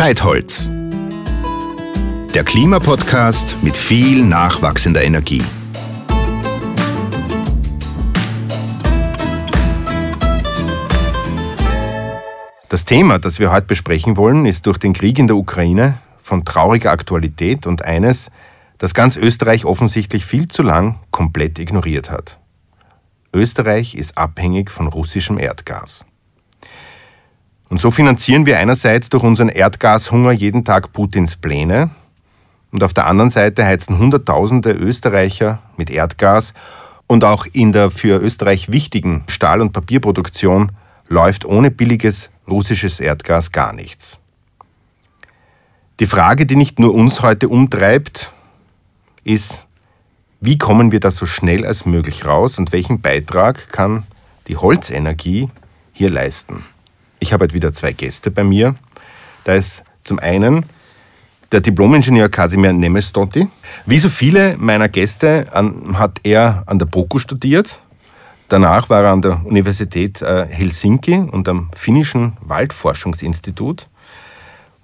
Scheitholz. Der Klimapodcast mit viel nachwachsender Energie. Das Thema, das wir heute besprechen wollen, ist durch den Krieg in der Ukraine von trauriger Aktualität und eines, das ganz Österreich offensichtlich viel zu lang komplett ignoriert hat. Österreich ist abhängig von russischem Erdgas. Und so finanzieren wir einerseits durch unseren Erdgashunger jeden Tag Putins Pläne und auf der anderen Seite heizen Hunderttausende Österreicher mit Erdgas und auch in der für Österreich wichtigen Stahl- und Papierproduktion läuft ohne billiges russisches Erdgas gar nichts. Die Frage, die nicht nur uns heute umtreibt, ist, wie kommen wir da so schnell als möglich raus und welchen Beitrag kann die Holzenergie hier leisten? Ich habe heute wieder zwei Gäste bei mir. Da ist zum einen der Diplomingenieur Kasimir Nemestotti. Wie so viele meiner Gäste hat er an der BOKU studiert Danach war er an der Universität äh, Helsinki und am finnischen Waldforschungsinstitut,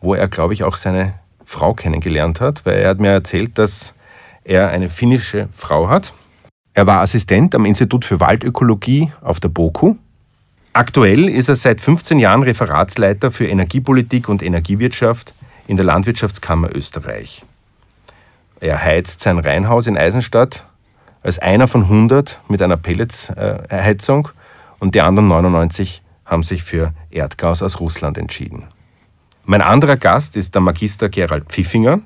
wo er, glaube ich, auch seine Frau kennengelernt hat, weil er hat mir erzählt, dass er eine finnische Frau hat. Er war Assistent am Institut für Waldökologie auf der BOKU. Aktuell ist er seit 15 Jahren Referatsleiter für Energiepolitik und Energiewirtschaft in der Landwirtschaftskammer Österreich. Er heizt sein Reihenhaus in Eisenstadt als einer von 100 mit einer Pelletsheizung und die anderen 99 haben sich für Erdgas aus Russland entschieden. Mein anderer Gast ist der Magister Gerald Pfiffinger.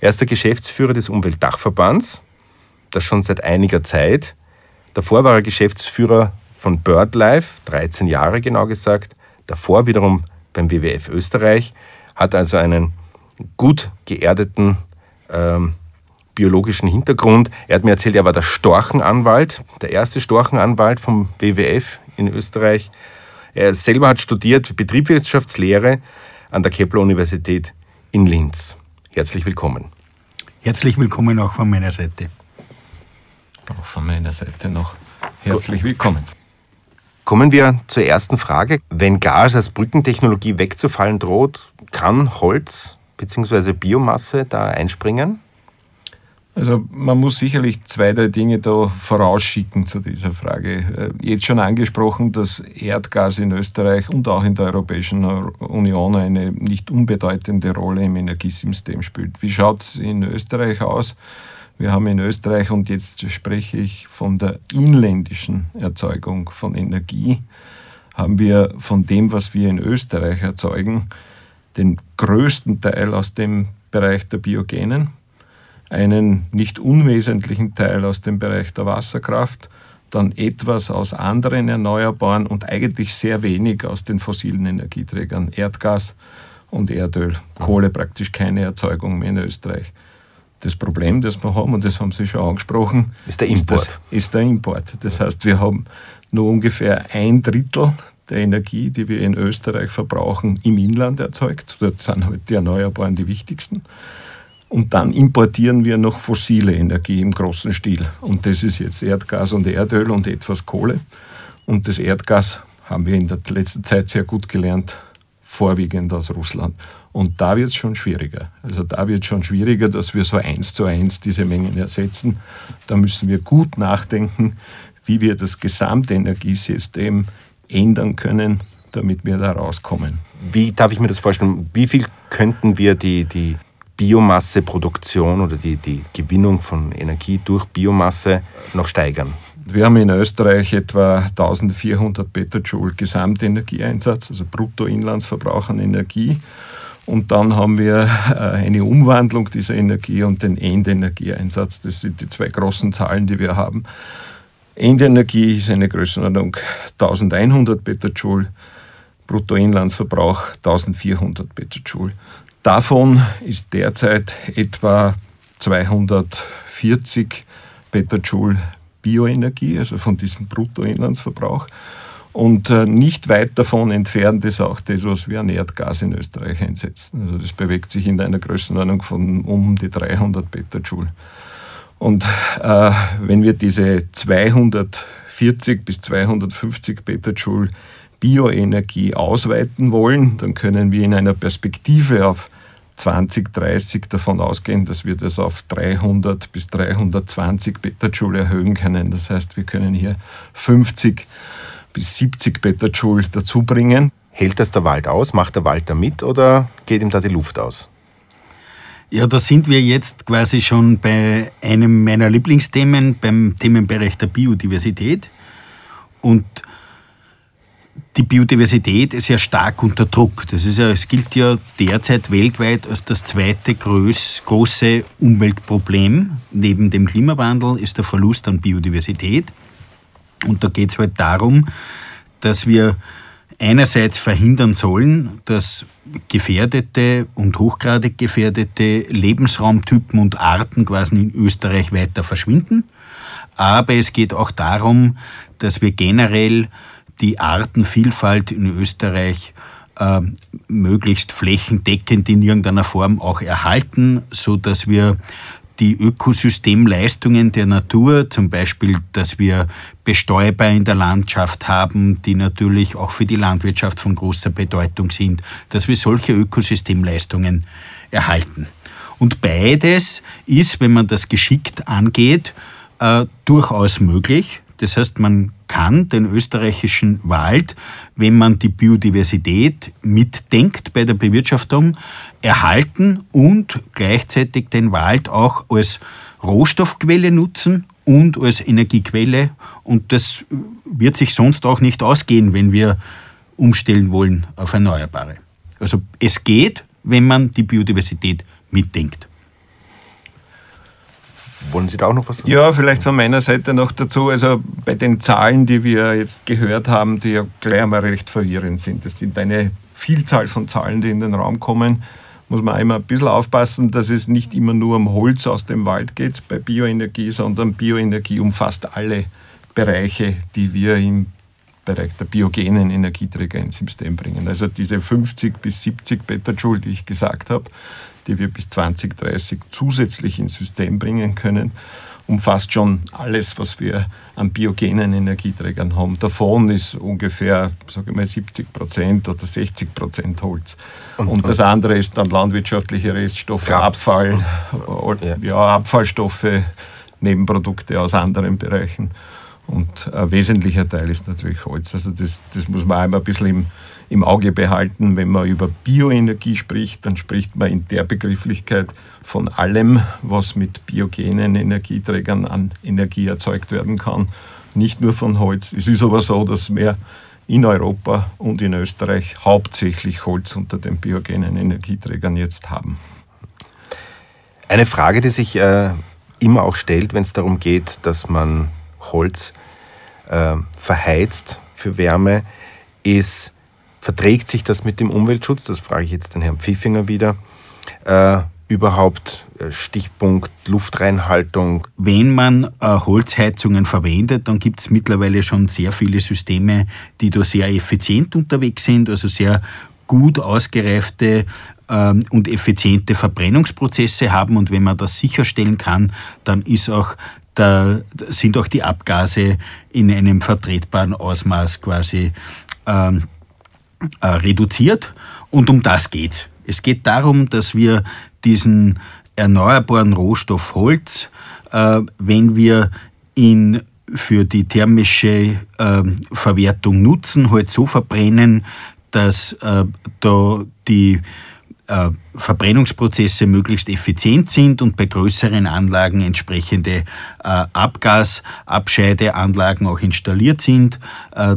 Er ist der Geschäftsführer des Umweltdachverbands, das schon seit einiger Zeit. Davor war er Geschäftsführer von BirdLife, 13 Jahre genau gesagt. Davor wiederum beim WWF Österreich, hat also einen gut geerdeten ähm, biologischen Hintergrund. Er hat mir erzählt, er war der Storchenanwalt, der erste Storchenanwalt vom WWF in Österreich. Er selber hat studiert Betriebswirtschaftslehre an der Kepler-Universität in Linz. Herzlich willkommen. Herzlich willkommen auch von meiner Seite. Auch von meiner Seite noch herzlich willkommen. Kommen wir zur ersten Frage. Wenn Gas als Brückentechnologie wegzufallen droht, kann Holz bzw. Biomasse da einspringen? Also man muss sicherlich zwei, drei Dinge da vorausschicken zu dieser Frage. Äh, jetzt schon angesprochen, dass Erdgas in Österreich und auch in der Europäischen Union eine nicht unbedeutende Rolle im Energiesystem spielt. Wie schaut es in Österreich aus? Wir haben in Österreich, und jetzt spreche ich von der inländischen Erzeugung von Energie, haben wir von dem, was wir in Österreich erzeugen, den größten Teil aus dem Bereich der Biogenen einen nicht unwesentlichen Teil aus dem Bereich der Wasserkraft, dann etwas aus anderen Erneuerbaren und eigentlich sehr wenig aus den fossilen Energieträgern, Erdgas und Erdöl. Kohle praktisch keine Erzeugung mehr in Österreich. Das Problem, das wir haben, und das haben Sie schon angesprochen, ist der Import. Ist, das, ist der Import. Das heißt, wir haben nur ungefähr ein Drittel der Energie, die wir in Österreich verbrauchen, im Inland erzeugt. Dort sind halt die Erneuerbaren die wichtigsten. Und dann importieren wir noch fossile Energie im großen Stil. Und das ist jetzt Erdgas und Erdöl und etwas Kohle. Und das Erdgas haben wir in der letzten Zeit sehr gut gelernt, vorwiegend aus Russland. Und da wird es schon schwieriger. Also da wird es schon schwieriger, dass wir so eins zu eins diese Mengen ersetzen. Da müssen wir gut nachdenken, wie wir das gesamte Energiesystem ändern können, damit wir da rauskommen. Wie darf ich mir das vorstellen? Wie viel könnten wir die, die Biomasseproduktion oder die, die Gewinnung von Energie durch Biomasse noch steigern? Wir haben in Österreich etwa 1400 Petajoule Gesamtenergieeinsatz, also Bruttoinlandsverbrauch an Energie. Und dann haben wir äh, eine Umwandlung dieser Energie und den Endenergieeinsatz. Das sind die zwei großen Zahlen, die wir haben. Endenergie ist eine Größenordnung 1100 Petajoule, Bruttoinlandsverbrauch 1400 Petajoule. Davon ist derzeit etwa 240 Petajoule Bioenergie, also von diesem Bruttoinlandsverbrauch. Und äh, nicht weit davon entfernt ist auch das, was wir an Erdgas in Österreich einsetzen. Also das bewegt sich in einer Größenordnung von um die 300 Petajoule. Und äh, wenn wir diese 240 bis 250 Petajoule Bioenergie ausweiten wollen, dann können wir in einer Perspektive auf 2030 davon ausgehen, dass wir das auf 300 bis 320 Petajoule erhöhen können. Das heißt, wir können hier 50 bis 70 Petajoule dazu bringen. Hält das der Wald aus? Macht der Wald da mit oder geht ihm da die Luft aus? Ja, da sind wir jetzt quasi schon bei einem meiner Lieblingsthemen, beim Themenbereich der Biodiversität. Und die Biodiversität ist ja stark unter Druck. Das ist ja, es gilt ja derzeit weltweit als das zweite groß, große Umweltproblem. Neben dem Klimawandel ist der Verlust an Biodiversität. Und da geht es halt darum, dass wir einerseits verhindern sollen, dass gefährdete und hochgradig gefährdete Lebensraumtypen und Arten quasi in Österreich weiter verschwinden. Aber es geht auch darum, dass wir generell die Artenvielfalt in Österreich äh, möglichst flächendeckend in irgendeiner Form auch erhalten, so dass wir die Ökosystemleistungen der Natur, zum Beispiel, dass wir Bestäuber in der Landschaft haben, die natürlich auch für die Landwirtschaft von großer Bedeutung sind, dass wir solche Ökosystemleistungen erhalten. Und beides ist, wenn man das geschickt angeht, äh, durchaus möglich. Das heißt, man kann den österreichischen Wald, wenn man die Biodiversität mitdenkt bei der Bewirtschaftung, erhalten und gleichzeitig den Wald auch als Rohstoffquelle nutzen und als Energiequelle. Und das wird sich sonst auch nicht ausgehen, wenn wir umstellen wollen auf Erneuerbare. Also es geht, wenn man die Biodiversität mitdenkt. Wollen Sie da auch noch was sagen? Ja, vielleicht von meiner Seite noch dazu. Also bei den Zahlen, die wir jetzt gehört haben, die ja gleich einmal recht verwirrend sind. Das sind eine Vielzahl von Zahlen, die in den Raum kommen. Muss man einmal ein bisschen aufpassen, dass es nicht immer nur um Holz aus dem Wald geht bei Bioenergie, sondern Bioenergie umfasst alle Bereiche, die wir im Bereich der biogenen Energieträger ins System bringen. Also diese 50 bis 70 Petajoule, die ich gesagt habe, die wir bis 2030 zusätzlich ins System bringen können, umfasst schon alles, was wir an biogenen Energieträgern haben. Davon ist ungefähr sage ich mal, 70 Prozent oder 60 Prozent Holz. Und, und, das andere ist dann landwirtschaftliche Reststoffe, Kraps. Abfall, ja. ja, Abfallstoffe, Nebenprodukte aus anderen Bereichen. Und ein wesentlicher Teil ist natürlich Holz. Also das, das muss man einmal ein bisschen im, im Auge behalten. Wenn man über Bioenergie spricht, dann spricht man in der Begrifflichkeit von allem, was mit biogenen Energieträgern an Energie erzeugt werden kann. Nicht nur von Holz. Es ist aber so, dass wir in Europa und in Österreich hauptsächlich Holz unter den biogenen Energieträgern jetzt haben. Eine Frage, die sich äh, immer auch stellt, wenn es darum geht, dass man Holz äh, verheizt für Wärme, ist, verträgt sich das mit dem Umweltschutz? Das frage ich jetzt den Herrn Pfiffinger wieder. Äh, überhaupt äh, Stichpunkt Luftreinhaltung? Wenn man äh, Holzheizungen verwendet, dann gibt es mittlerweile schon sehr viele Systeme, die da sehr effizient unterwegs sind, also sehr gut ausgereifte ähm, und effiziente Verbrennungsprozesse haben. Und wenn man das sicherstellen kann, dann ist auch da sind auch die Abgase in einem vertretbaren Ausmaß quasi ähm, äh, reduziert. Und um das geht es. geht darum, dass wir diesen erneuerbaren Rohstoff Holz, äh, wenn wir ihn für die thermische äh, Verwertung nutzen, halt so verbrennen, dass äh, da die äh, Verbrennungsprozesse möglichst effizient sind und bei größeren Anlagen entsprechende äh, Abgasabscheideanlagen auch installiert sind,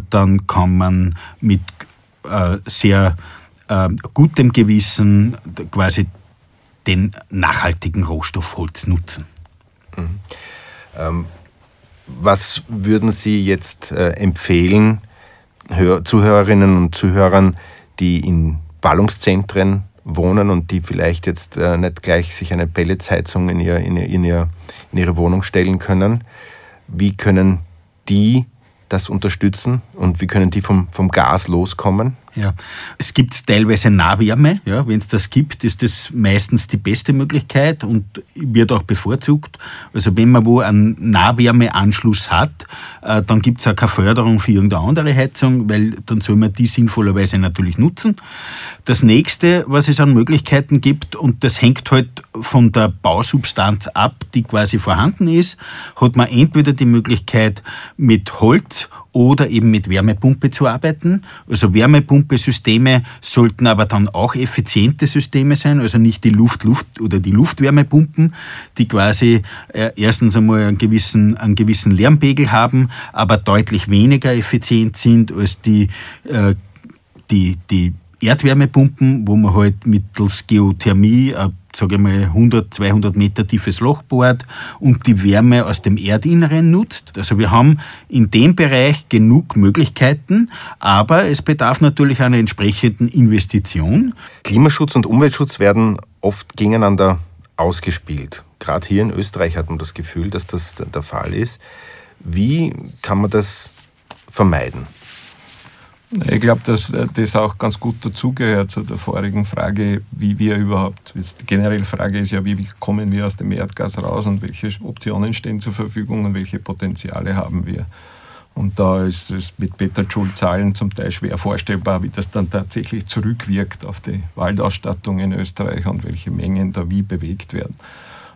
dann kann man mit äh, sehr äh, gutem Gewissen quasi den nachhaltigen Rohstoff Holz nutzen. Mhm. Ähm, was würden Sie jetzt äh, empfehlen, Hör Zuhörerinnen und Zuhörern, die in Ballungszentren wohnen und die vielleicht jetzt äh, nicht gleich sich eine Pelletsheizung in, ihr, in, ihr, in, ihr, in ihre Wohnung stellen können. Wie können die das unterstützen und wie können die vom, vom Gas loskommen? Ja. Es gibt teilweise Nahwärme. Ja. Wenn es das gibt, ist das meistens die beste Möglichkeit und wird auch bevorzugt. Also wenn man wo einen Nahwärmeanschluss hat, äh, dann gibt es auch keine Förderung für irgendeine andere Heizung, weil dann soll man die sinnvollerweise natürlich nutzen. Das nächste, was es an Möglichkeiten gibt, und das hängt halt von der Bausubstanz ab, die quasi vorhanden ist, hat man entweder die Möglichkeit mit Holz oder eben mit Wärmepumpe zu arbeiten. Also Wärmepumpesysteme sollten aber dann auch effiziente Systeme sein, also nicht die Luft-Luft oder die Luftwärmepumpen, die quasi äh, erstens einmal einen gewissen, einen gewissen Lärmpegel haben, aber deutlich weniger effizient sind als die, äh, die, die Erdwärmepumpen, wo man halt mittels Geothermie ein sage ich mal, 100, 200 Meter tiefes Loch bohrt und die Wärme aus dem Erdinneren nutzt. Also wir haben in dem Bereich genug Möglichkeiten, aber es bedarf natürlich einer entsprechenden Investition. Klimaschutz und Umweltschutz werden oft gegeneinander ausgespielt. Gerade hier in Österreich hat man das Gefühl, dass das der Fall ist. Wie kann man das vermeiden? Ich glaube, dass äh, das auch ganz gut dazugehört zu der vorigen Frage, wie wir überhaupt, die generelle Frage ist ja, wie kommen wir aus dem Erdgas raus und welche Optionen stehen zur Verfügung und welche Potenziale haben wir. Und da ist es mit Beta-Joule-Zahlen zum Teil schwer vorstellbar, wie das dann tatsächlich zurückwirkt auf die Waldausstattung in Österreich und welche Mengen da wie bewegt werden.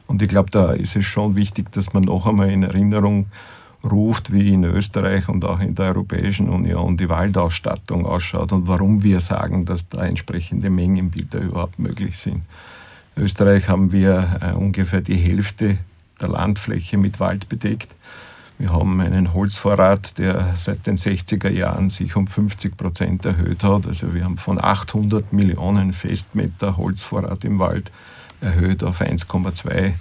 Und ich glaube, da ist es schon wichtig, dass man noch einmal in Erinnerung ruft, wie in Österreich und auch in der Europäischen Union die Waldausstattung ausschaut und warum wir sagen, dass da entsprechende Mengenbilder überhaupt möglich sind. In Österreich haben wir äh, ungefähr die Hälfte der Landfläche mit Wald bedeckt. Wir haben einen Holzvorrat, der seit den 60er Jahren sich um 50 Prozent erhöht hat. Also wir haben von 800 Millionen Festmeter Holzvorrat im Wald erhöht auf 1,2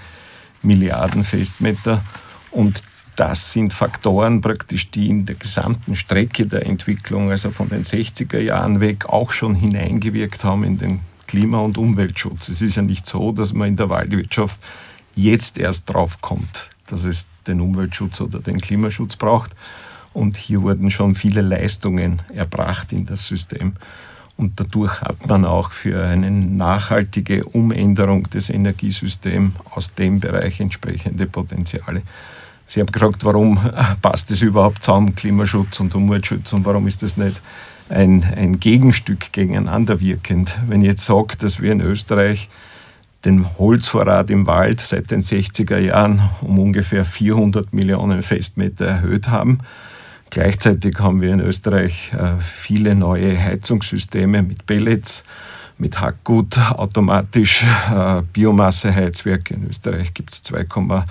Milliarden Festmeter. Und das sind Faktoren praktisch, die in der gesamten Strecke der Entwicklung, also von den 60er Jahren weg, auch schon hineingewirkt haben in den Klima- und Umweltschutz. Es ist ja nicht so, dass man in der Waldwirtschaft jetzt erst drauf kommt, dass es den Umweltschutz oder den Klimaschutz braucht. Und hier wurden schon viele Leistungen erbracht in das System. Und dadurch hat man auch für eine nachhaltige Umänderung des Energiesystems aus dem Bereich entsprechende Potenziale. Sie haben gefragt, warum passt das überhaupt zusammen, Klimaschutz und Umweltschutz und warum ist das nicht ein, ein Gegenstück gegeneinander wirkend. Wenn ich jetzt sage, dass wir in Österreich den Holzvorrat im Wald seit den 60er Jahren um ungefähr 400 Millionen Festmeter erhöht haben. Gleichzeitig haben wir in Österreich äh, viele neue Heizungssysteme mit Pellets, mit Hackgut, automatisch äh, Biomasseheizwerke. In Österreich gibt es 2,5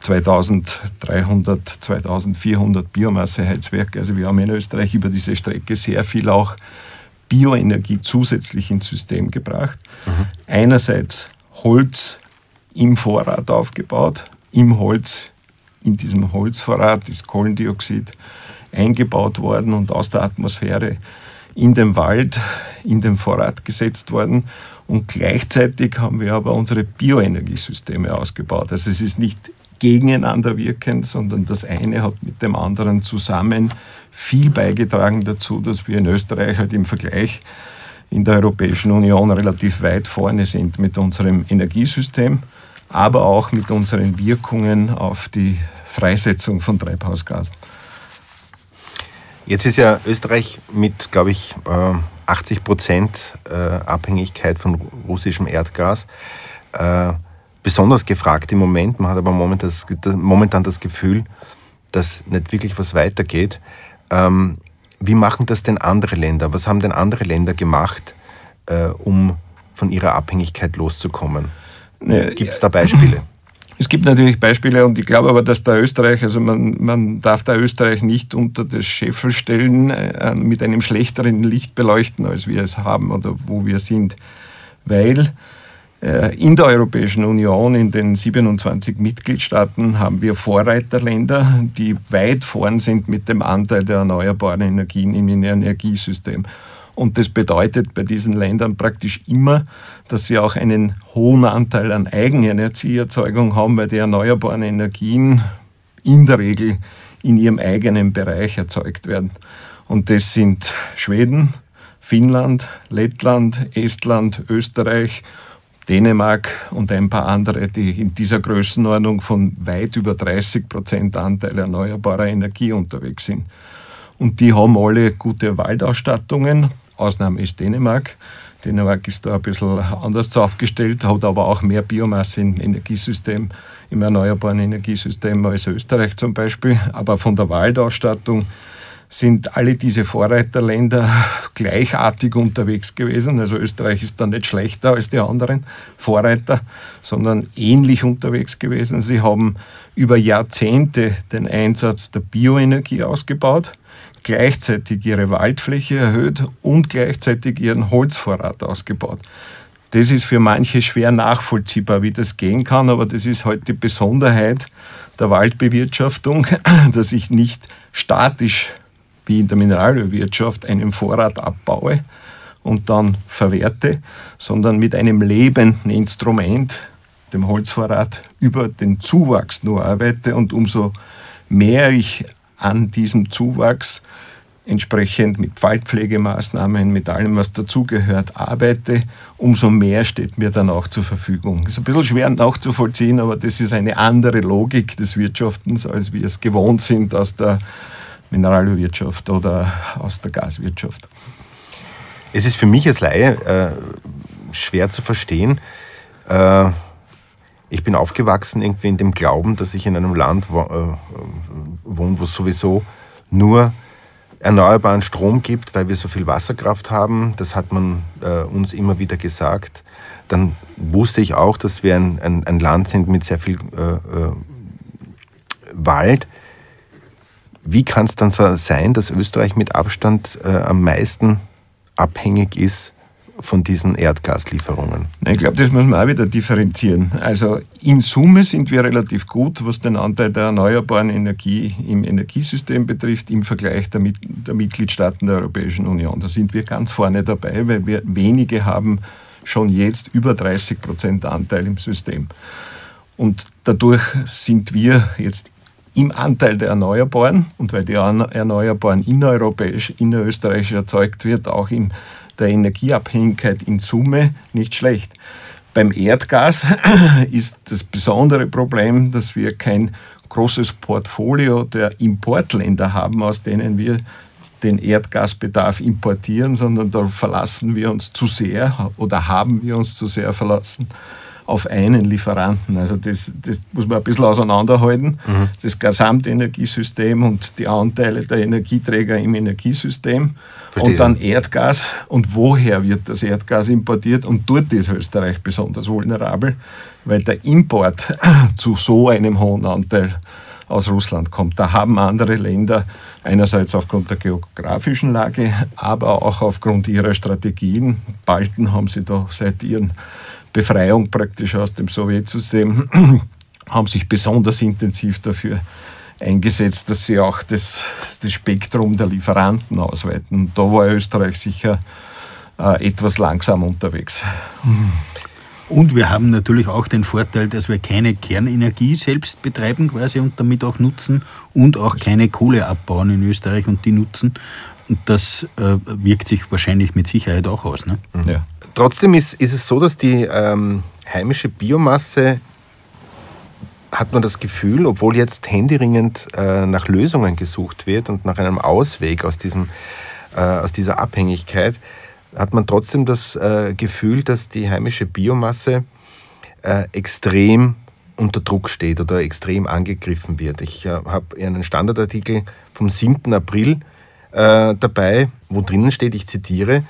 2300, 2400 Biomasseheizwerke. Also wir haben in Österreich über diese Strecke sehr viel auch Bioenergie zusätzlich ins System gebracht. Mhm. Einerseits Holz im Vorrat aufgebaut, im Holz, in diesem Holzvorrat ist Kohlendioxid eingebaut worden und aus der Atmosphäre in den Wald, in den Vorrat gesetzt worden. Und gleichzeitig haben wir aber unsere Bioenergiesysteme ausgebaut. Also es ist nicht gegeneinander wirken, sondern das eine hat mit dem anderen zusammen viel beigetragen dazu, dass wir in Österreich halt im Vergleich in der Europäischen Union relativ weit vorne sind mit unserem Energiesystem, aber auch mit unseren Wirkungen auf die Freisetzung von Treibhausgasen. Jetzt ist ja Österreich mit, glaube ich, 80 äh, Prozent äh, Abhängigkeit von russischem Erdgas äh, besonders gefragt im Moment. Man hat aber momentan das, momentan das Gefühl, dass nicht wirklich was weitergeht. Ähm, wie machen das denn andere Länder? Was haben denn andere Länder gemacht, äh, um von ihrer Abhängigkeit loszukommen? Gibt es da Beispiele? Es gibt natürlich Beispiele und ich glaube aber, dass der Österreich, also man, man darf da Österreich nicht unter das Scheffel stellen, äh, mit einem schlechteren Licht beleuchten, als wir es haben oder wo wir sind. Weil in der Europäischen Union, in den 27 Mitgliedstaaten, haben wir Vorreiterländer, die weit vorn sind mit dem Anteil der erneuerbaren Energien im Energiesystem. Und das bedeutet bei diesen Ländern praktisch immer, dass sie auch einen hohen Anteil an Eigenenergieerzeugung haben, weil die erneuerbaren Energien in der Regel in ihrem eigenen Bereich erzeugt werden. Und das sind Schweden, Finnland, Lettland, Estland, Österreich, Dänemark und ein paar andere, die in dieser Größenordnung von weit über 30 Prozent Anteil erneuerbarer Energie unterwegs sind. Und die haben alle gute Waldausstattungen, Ausnahme ist Dänemark. Dänemark ist da ein bisschen anders aufgestellt, hat aber auch mehr Biomasse im Energiesystem, im erneuerbaren Energiesystem als Österreich zum Beispiel. Aber von der Waldausstattung sind alle diese Vorreiterländer gleichartig unterwegs gewesen. Also Österreich ist da nicht schlechter als die anderen Vorreiter, sondern ähnlich unterwegs gewesen. Sie haben über Jahrzehnte den Einsatz der Bioenergie ausgebaut, gleichzeitig ihre Waldfläche erhöht und gleichzeitig ihren Holzvorrat ausgebaut. Das ist für manche schwer nachvollziehbar, wie das gehen kann, aber das ist heute halt die Besonderheit der Waldbewirtschaftung, dass ich nicht statisch wie in der Mineralölwirtschaft einen Vorrat abbaue und dann verwerte, sondern mit einem lebenden Instrument, dem Holzvorrat, über den Zuwachs nur arbeite und umso mehr ich an diesem Zuwachs entsprechend mit Waldpflegemaßnahmen, mit allem, was dazugehört, arbeite, umso mehr steht mir dann auch zur Verfügung. Ist ein bisschen schwer nachzuvollziehen, aber das ist eine andere Logik des Wirtschaftens, als wir es gewohnt sind aus der Mineralwirtschaft oder aus der Gaswirtschaft. Es ist für mich als Laie äh, schwer zu verstehen. Äh, ich bin aufgewachsen irgendwie in dem Glauben, dass ich in einem Land wo, äh, wohne, wo es sowieso nur erneuerbaren Strom gibt, weil wir so viel Wasserkraft haben. Das hat man äh, uns immer wieder gesagt. Dann wusste ich auch, dass wir ein, ein, ein Land sind mit sehr viel äh, äh, Wald. Wie kann es dann so sein, dass Österreich mit Abstand äh, am meisten abhängig ist von diesen Erdgaslieferungen? Ich glaube, das muss man auch wieder differenzieren. Also in Summe sind wir relativ gut, was den Anteil der erneuerbaren Energie im Energiesystem betrifft, im Vergleich der, der Mitgliedstaaten der Europäischen Union. Da sind wir ganz vorne dabei, weil wir wenige haben schon jetzt über 30 Prozent Anteil im System. Und dadurch sind wir jetzt im Anteil der Erneuerbaren und weil die Erneuerbaren innereuropäisch, innerösterreichisch erzeugt wird, auch in der Energieabhängigkeit in Summe nicht schlecht. Beim Erdgas ist das besondere Problem, dass wir kein großes Portfolio der Importländer haben, aus denen wir den Erdgasbedarf importieren, sondern da verlassen wir uns zu sehr oder haben wir uns zu sehr verlassen auf einen Lieferanten. Also das, das muss man ein bisschen auseinanderhalten. Mhm. Das Gesamtenergiesystem und die Anteile der Energieträger im Energiesystem. Verstehe. Und dann Erdgas. Und woher wird das Erdgas importiert? Und dort ist Österreich besonders vulnerabel, weil der Import zu so einem hohen Anteil aus Russland kommt. Da haben andere Länder einerseits aufgrund der geografischen Lage, aber auch aufgrund ihrer Strategien, Balten haben sie da seit ihren Befreiung praktisch aus dem Sowjetsystem, haben sich besonders intensiv dafür eingesetzt, dass sie auch das, das Spektrum der Lieferanten ausweiten. Da war Österreich sicher äh, etwas langsam unterwegs. Und wir haben natürlich auch den Vorteil, dass wir keine Kernenergie selbst betreiben quasi und damit auch nutzen und auch keine Kohle abbauen in Österreich und die nutzen. Und das äh, wirkt sich wahrscheinlich mit Sicherheit auch aus. Ne? Ja. Trotzdem ist, ist es so, dass die ähm, heimische Biomasse, hat man das Gefühl, obwohl jetzt händeringend äh, nach Lösungen gesucht wird und nach einem Ausweg aus, diesem, äh, aus dieser Abhängigkeit, hat man trotzdem das äh, Gefühl, dass die heimische Biomasse äh, extrem unter Druck steht oder extrem angegriffen wird. Ich äh, habe einen Standardartikel vom 7. April äh, dabei, wo drinnen steht, ich zitiere,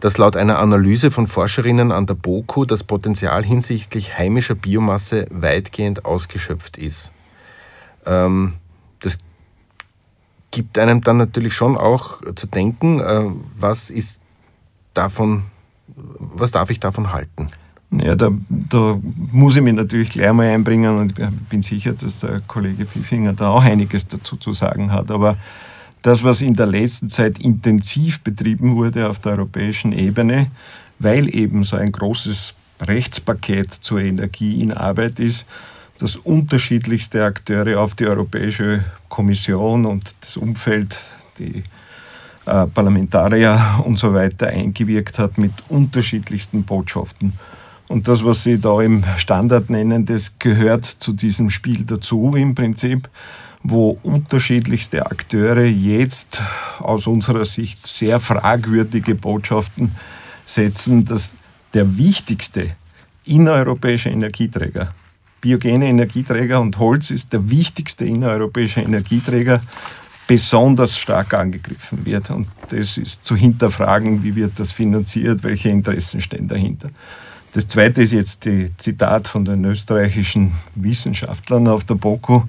dass laut einer Analyse von Forscherinnen an der BOKU das Potenzial hinsichtlich heimischer Biomasse weitgehend ausgeschöpft ist. Ähm, das gibt einem dann natürlich schon auch zu denken, äh, was ist davon, was darf ich davon halten? Ja, da, da, muss ich mich natürlich gleich mal einbringen und ich bin sicher, dass der Kollege Pfiffinger da auch einiges dazu zu sagen hat. Aber das, was in der letzten Zeit intensiv betrieben wurde auf der europäischen Ebene, weil eben so ein großes Rechtspaket zur Energie in Arbeit ist, dass unterschiedlichste Akteure auf die Europäische Kommission und das Umfeld, die äh, Parlamentarier und so weiter eingewirkt hat mit unterschiedlichsten Botschaften. Und das, was Sie da im Standard nennen, das gehört zu diesem Spiel dazu im Prinzip, wo unterschiedlichste Akteure jetzt aus unserer Sicht sehr fragwürdige Botschaften setzen, dass der wichtigste innereuropäische Energieträger, biogene Energieträger und Holz ist der wichtigste innereuropäische Energieträger, besonders stark angegriffen wird. Und das ist zu hinterfragen, wie wird das finanziert, welche Interessen stehen dahinter. Das zweite ist jetzt die Zitat von den österreichischen Wissenschaftlern auf der BOKU.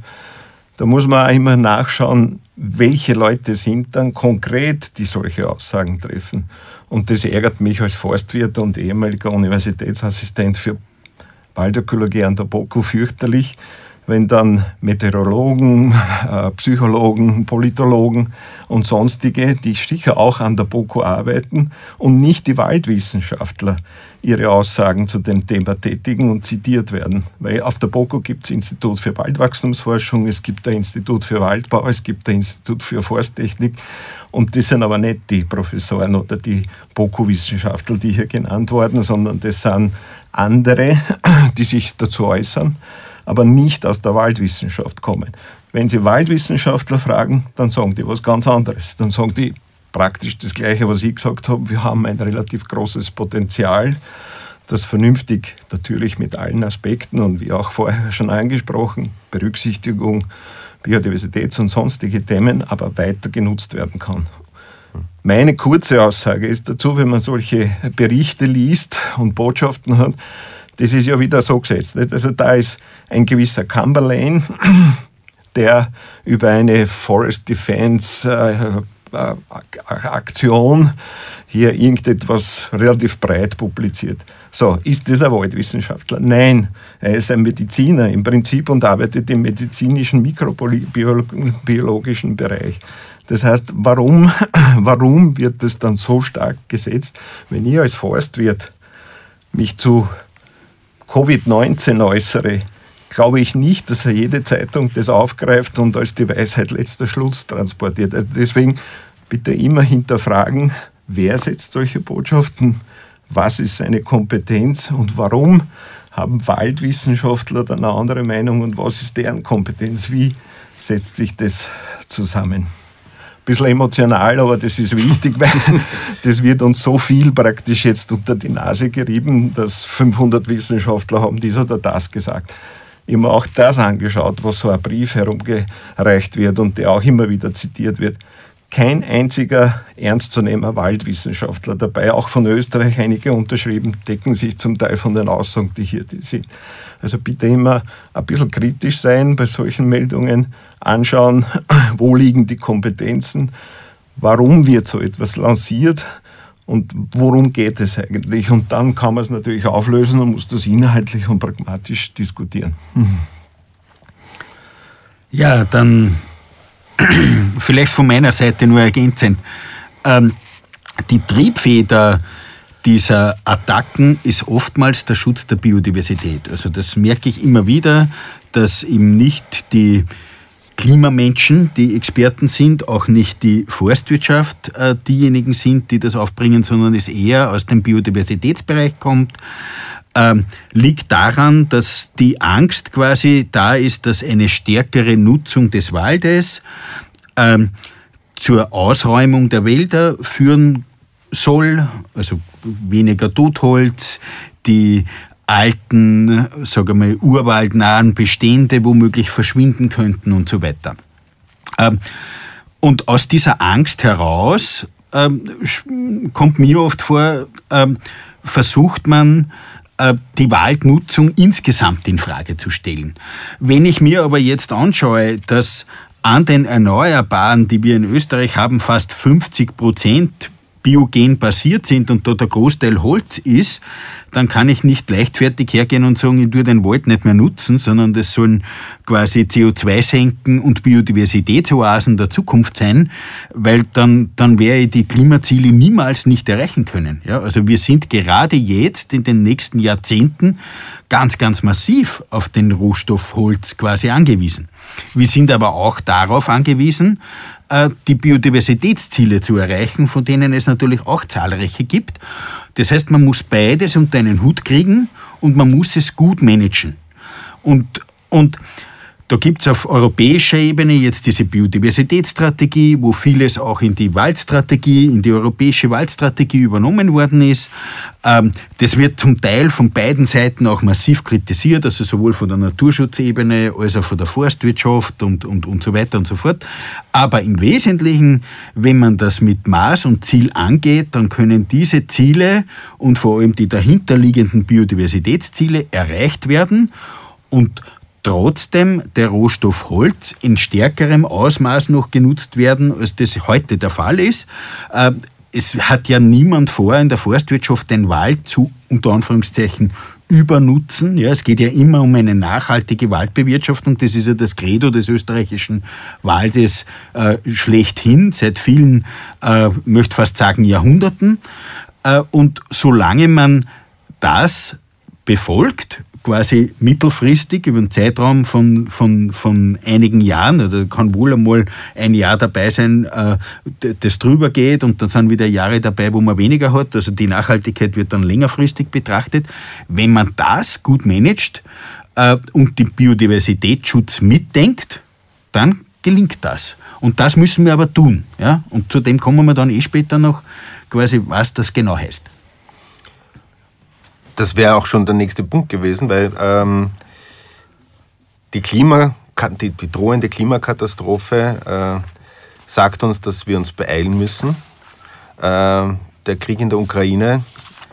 Da muss man auch immer nachschauen, welche Leute sind dann konkret, die solche Aussagen treffen. Und das ärgert mich als Forstwirt und ehemaliger Universitätsassistent für Waldökologie an der BOKU fürchterlich, wenn dann Meteorologen, äh, Psychologen, Politologen und sonstige, die sicher auch an der BOKU arbeiten und nicht die Waldwissenschaftler ihre Aussagen zu dem Thema tätigen und zitiert werden. Weil auf der BOKU gibt es Institut für Waldwachstumsforschung, es gibt ein Institut für Waldbau, es gibt ein Institut für Forsttechnik und das sind aber nicht die Professoren oder die BOKU-Wissenschaftler, die hier genannt wurden, sondern das sind andere, die sich dazu äußern aber nicht aus der Waldwissenschaft kommen. Wenn Sie Waldwissenschaftler fragen, dann sagen die was ganz anderes. Dann sagen die praktisch das Gleiche, was ich gesagt habe. Wir haben ein relativ großes Potenzial, das vernünftig, natürlich mit allen Aspekten und wie auch vorher schon angesprochen, Berücksichtigung, Biodiversitäts- und sonstige Themen, aber weiter genutzt werden kann. Meine kurze Aussage ist dazu, wenn man solche Berichte liest und Botschaften hat, das ist ja wieder so gesetzt. Nicht? Also da ist ein gewisser Cumberlane, der über eine Forest Defense äh, Aktion hier irgendetwas relativ breit publiziert. So, ist ein Waldwissenschaftler? Nein, er ist ein Mediziner im Prinzip und arbeitet im medizinischen mikrobiologischen Bereich. Das heißt, warum, warum wird das dann so stark gesetzt, wenn ich als Forstwirt mich zu Covid-19 äußere, glaube ich nicht, dass er jede Zeitung das aufgreift und als die Weisheit letzter Schluss transportiert. Also deswegen bitte immer hinterfragen, wer setzt solche Botschaften, was ist seine Kompetenz und warum haben Waldwissenschaftler dann eine andere Meinung und was ist deren Kompetenz, wie setzt sich das zusammen bisschen emotional, aber das ist wichtig, weil das wird uns so viel praktisch jetzt unter die Nase gerieben, dass 500 Wissenschaftler haben dies oder das gesagt. Mir auch das angeschaut, wo so ein Brief herumgereicht wird und der auch immer wieder zitiert wird. Kein einziger ernstzunehmender Waldwissenschaftler dabei, auch von Österreich einige unterschrieben, decken sich zum Teil von den Aussagen, die hier sind. Also bitte immer ein bisschen kritisch sein bei solchen Meldungen, anschauen, wo liegen die Kompetenzen, warum wird so etwas lanciert und worum geht es eigentlich. Und dann kann man es natürlich auflösen und muss das inhaltlich und pragmatisch diskutieren. Ja, dann vielleicht von meiner Seite nur ergänzend. Ähm, die Triebfeder dieser Attacken ist oftmals der Schutz der Biodiversität. Also das merke ich immer wieder, dass eben nicht die Klimamenschen die Experten sind, auch nicht die Forstwirtschaft äh, diejenigen sind, die das aufbringen, sondern es eher aus dem Biodiversitätsbereich kommt, ähm, liegt daran, dass die Angst quasi da ist, dass eine stärkere Nutzung des Waldes ähm, zur Ausräumung der Wälder führen soll, also weniger Totholz, die alten, sagen wir, urwaldnahen Bestände womöglich verschwinden könnten und so weiter. Ähm, und aus dieser Angst heraus ähm, kommt mir oft vor, ähm, versucht man, äh, die Waldnutzung insgesamt in Frage zu stellen. Wenn ich mir aber jetzt anschaue, dass an den Erneuerbaren, die wir in Österreich haben, fast 50 Prozent biogen basiert sind und dort der Großteil Holz ist, dann kann ich nicht leichtfertig hergehen und sagen, ich tue den Wald nicht mehr nutzen, sondern das sollen quasi CO2 senken und Biodiversitätsoasen der Zukunft sein, weil dann, dann wäre ich die Klimaziele niemals nicht erreichen können. Ja, also wir sind gerade jetzt in den nächsten Jahrzehnten ganz, ganz massiv auf den Rohstoff Holz quasi angewiesen. Wir sind aber auch darauf angewiesen, die Biodiversitätsziele zu erreichen, von denen es natürlich auch zahlreiche gibt. Das heißt, man muss beides unter einen Hut kriegen und man muss es gut managen. Und, und da gibt es auf europäischer Ebene jetzt diese Biodiversitätsstrategie, wo vieles auch in die Waldstrategie, in die europäische Waldstrategie übernommen worden ist. Ähm, das wird zum Teil von beiden Seiten auch massiv kritisiert, also sowohl von der Naturschutzebene als auch von der Forstwirtschaft und, und, und so weiter und so fort. Aber im Wesentlichen, wenn man das mit Maß und Ziel angeht, dann können diese Ziele und vor allem die dahinterliegenden Biodiversitätsziele erreicht werden. Und trotzdem der Rohstoff Holz in stärkerem Ausmaß noch genutzt werden, als das heute der Fall ist. Äh, es hat ja niemand vor, in der Forstwirtschaft den Wald zu, unter Anführungszeichen, übernutzen. Ja, es geht ja immer um eine nachhaltige Waldbewirtschaftung. Das ist ja das Credo des österreichischen Waldes äh, schlechthin, seit vielen, äh, möchte fast sagen, Jahrhunderten. Äh, und solange man das befolgt, quasi mittelfristig über einen Zeitraum von, von, von einigen Jahren, also kann wohl einmal ein Jahr dabei sein, äh, das drüber geht und dann sind wieder Jahre dabei, wo man weniger hat. Also die Nachhaltigkeit wird dann längerfristig betrachtet. Wenn man das gut managt äh, und den Biodiversitätsschutz mitdenkt, dann gelingt das. Und das müssen wir aber tun. Und zu dem kommen wir dann eh später noch, quasi, was das genau heißt das wäre auch schon der nächste Punkt gewesen, weil ähm, die, Klima, die, die, drohende Klimakatastrophe äh, sagt uns, dass wir uns beeilen müssen. Äh, der Krieg in der Ukraine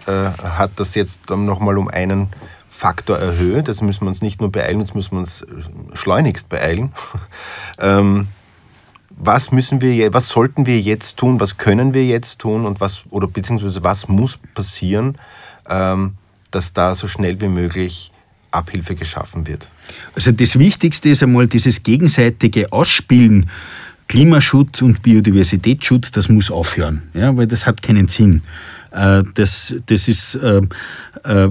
äh, hat das jetzt nochmal um einen Faktor erhöht. Das müssen wir uns nicht nur beeilen, jetzt müssen wir uns schleunigst beeilen. ähm, was müssen wir, was sollten wir jetzt tun, was können wir jetzt tun und was, oder beziehungsweise was muss passieren, ähm, dass da so schnell wie möglich Abhilfe geschaffen wird? Also das Wichtigste ist einmal dieses gegenseitige Ausspielen. Klimaschutz und Biodiversitätsschutz, das muss aufhören, ja, weil das hat keinen Sinn. Äh, das, das ist, äh, äh,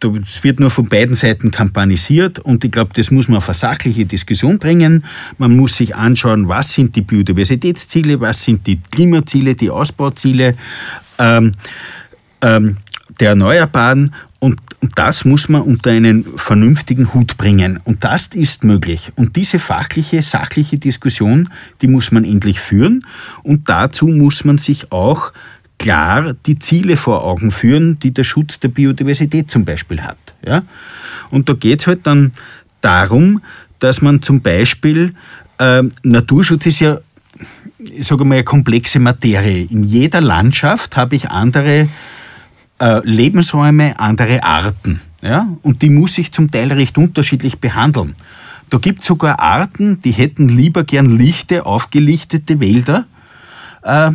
das wird nur von beiden Seiten kampanisiert und ich glaube, das muss man auf eine sachliche Diskussion bringen. Man muss sich anschauen, was sind die Biodiversitätsziele, was sind die Klimaziele, die Ausbauziele. Ähm, ähm, der Erneuerbaren und, das muss man unter einen vernünftigen Hut bringen. Und das ist möglich. Und diese fachliche, sachliche Diskussion, die muss man endlich führen. Und dazu muss man sich auch klar die Ziele vor Augen führen, die der Schutz der Biodiversität zum Beispiel hat. Ja? Und da geht es halt dann darum, dass man zum Beispiel, äh, Naturschutz ist ja, ich sage mal, eine komplexe Materie. In jeder Landschaft habe ich andere äh, Lebensräume, andere Arten. Ja? Und die muss ich zum Teil recht unterschiedlich behandeln. Da gibt es sogar Arten, die hätten lieber gern lichte, aufgelichtete Wälder, äh,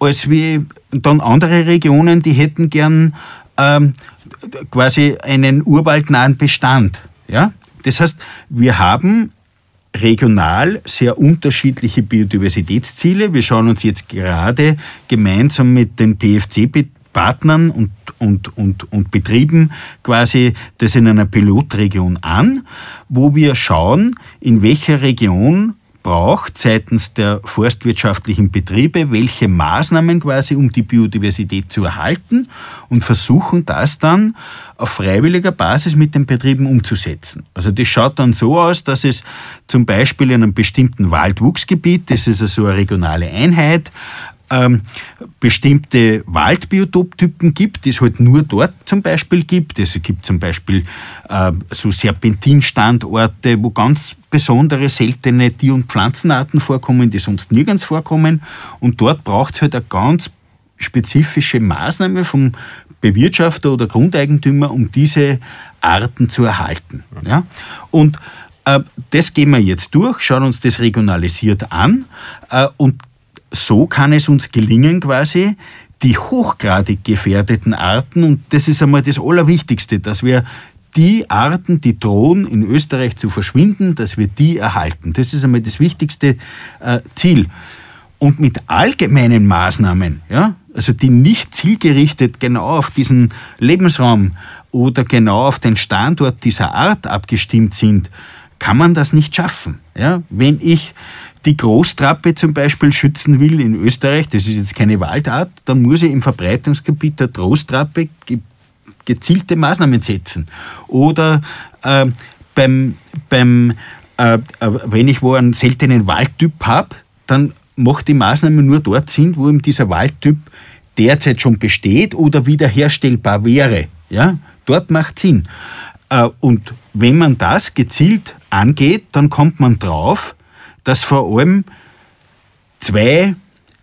als wie dann andere Regionen, die hätten gern ähm, quasi einen urwaldnahen Bestand. Ja? Das heißt, wir haben regional sehr unterschiedliche Biodiversitätsziele. Wir schauen uns jetzt gerade gemeinsam mit den PFC Partnern und, und, und, und Betrieben quasi das in einer Pilotregion an, wo wir schauen, in welcher Region braucht seitens der forstwirtschaftlichen Betriebe, welche Maßnahmen quasi, um die Biodiversität zu erhalten und versuchen das dann auf freiwilliger Basis mit den Betrieben umzusetzen. Also das schaut dann so aus, dass es zum Beispiel in einem bestimmten Waldwuchsgebiet, das ist also eine regionale Einheit, ähm, bestimmte Waldbiotoptypen gibt, die es halt nur dort zum Beispiel gibt. Es gibt zum Beispiel äh, so Serpentinstandorte, wo ganz besondere seltene Tier- und Pflanzenarten vorkommen, die sonst nirgends vorkommen. Und dort braucht es halt eine ganz spezifische Maßnahme vom Bewirtschafter oder Grundeigentümer, um diese Arten zu erhalten. Ja? Und äh, das gehen wir jetzt durch, schauen uns das regionalisiert an äh, und so kann es uns gelingen, quasi die hochgradig gefährdeten Arten, und das ist einmal das Allerwichtigste, dass wir die Arten, die drohen, in Österreich zu verschwinden, dass wir die erhalten. Das ist einmal das wichtigste äh, Ziel. Und mit allgemeinen Maßnahmen, ja, also die nicht zielgerichtet genau auf diesen Lebensraum oder genau auf den Standort dieser Art abgestimmt sind, kann man das nicht schaffen. Ja? Wenn ich die Großtrappe zum Beispiel schützen will in Österreich, das ist jetzt keine Waldart, dann muss ich im Verbreitungsgebiet der Großtrappe gezielte Maßnahmen setzen. Oder äh, beim, beim äh, äh, wenn ich wo einen seltenen Waldtyp habe, dann macht die Maßnahme nur dort Sinn, wo eben dieser Waldtyp derzeit schon besteht oder wiederherstellbar wäre. Ja? Dort macht Sinn. Äh, und wenn man das gezielt angeht, dann kommt man drauf, dass vor allem zwei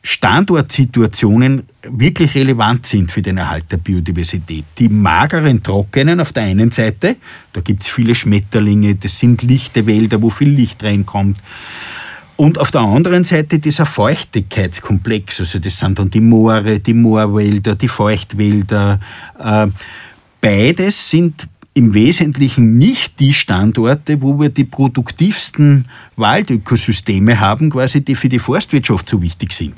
Standortsituationen wirklich relevant sind für den Erhalt der Biodiversität. Die mageren, trockenen auf der einen Seite, da gibt es viele Schmetterlinge, das sind lichte Wälder, wo viel Licht reinkommt. Und auf der anderen Seite dieser Feuchtigkeitskomplex, also das sind dann die Moore, die Moorwälder, die Feuchtwälder. Äh, beides sind im Wesentlichen nicht die Standorte, wo wir die produktivsten Waldökosysteme haben, quasi die für die Forstwirtschaft so wichtig sind.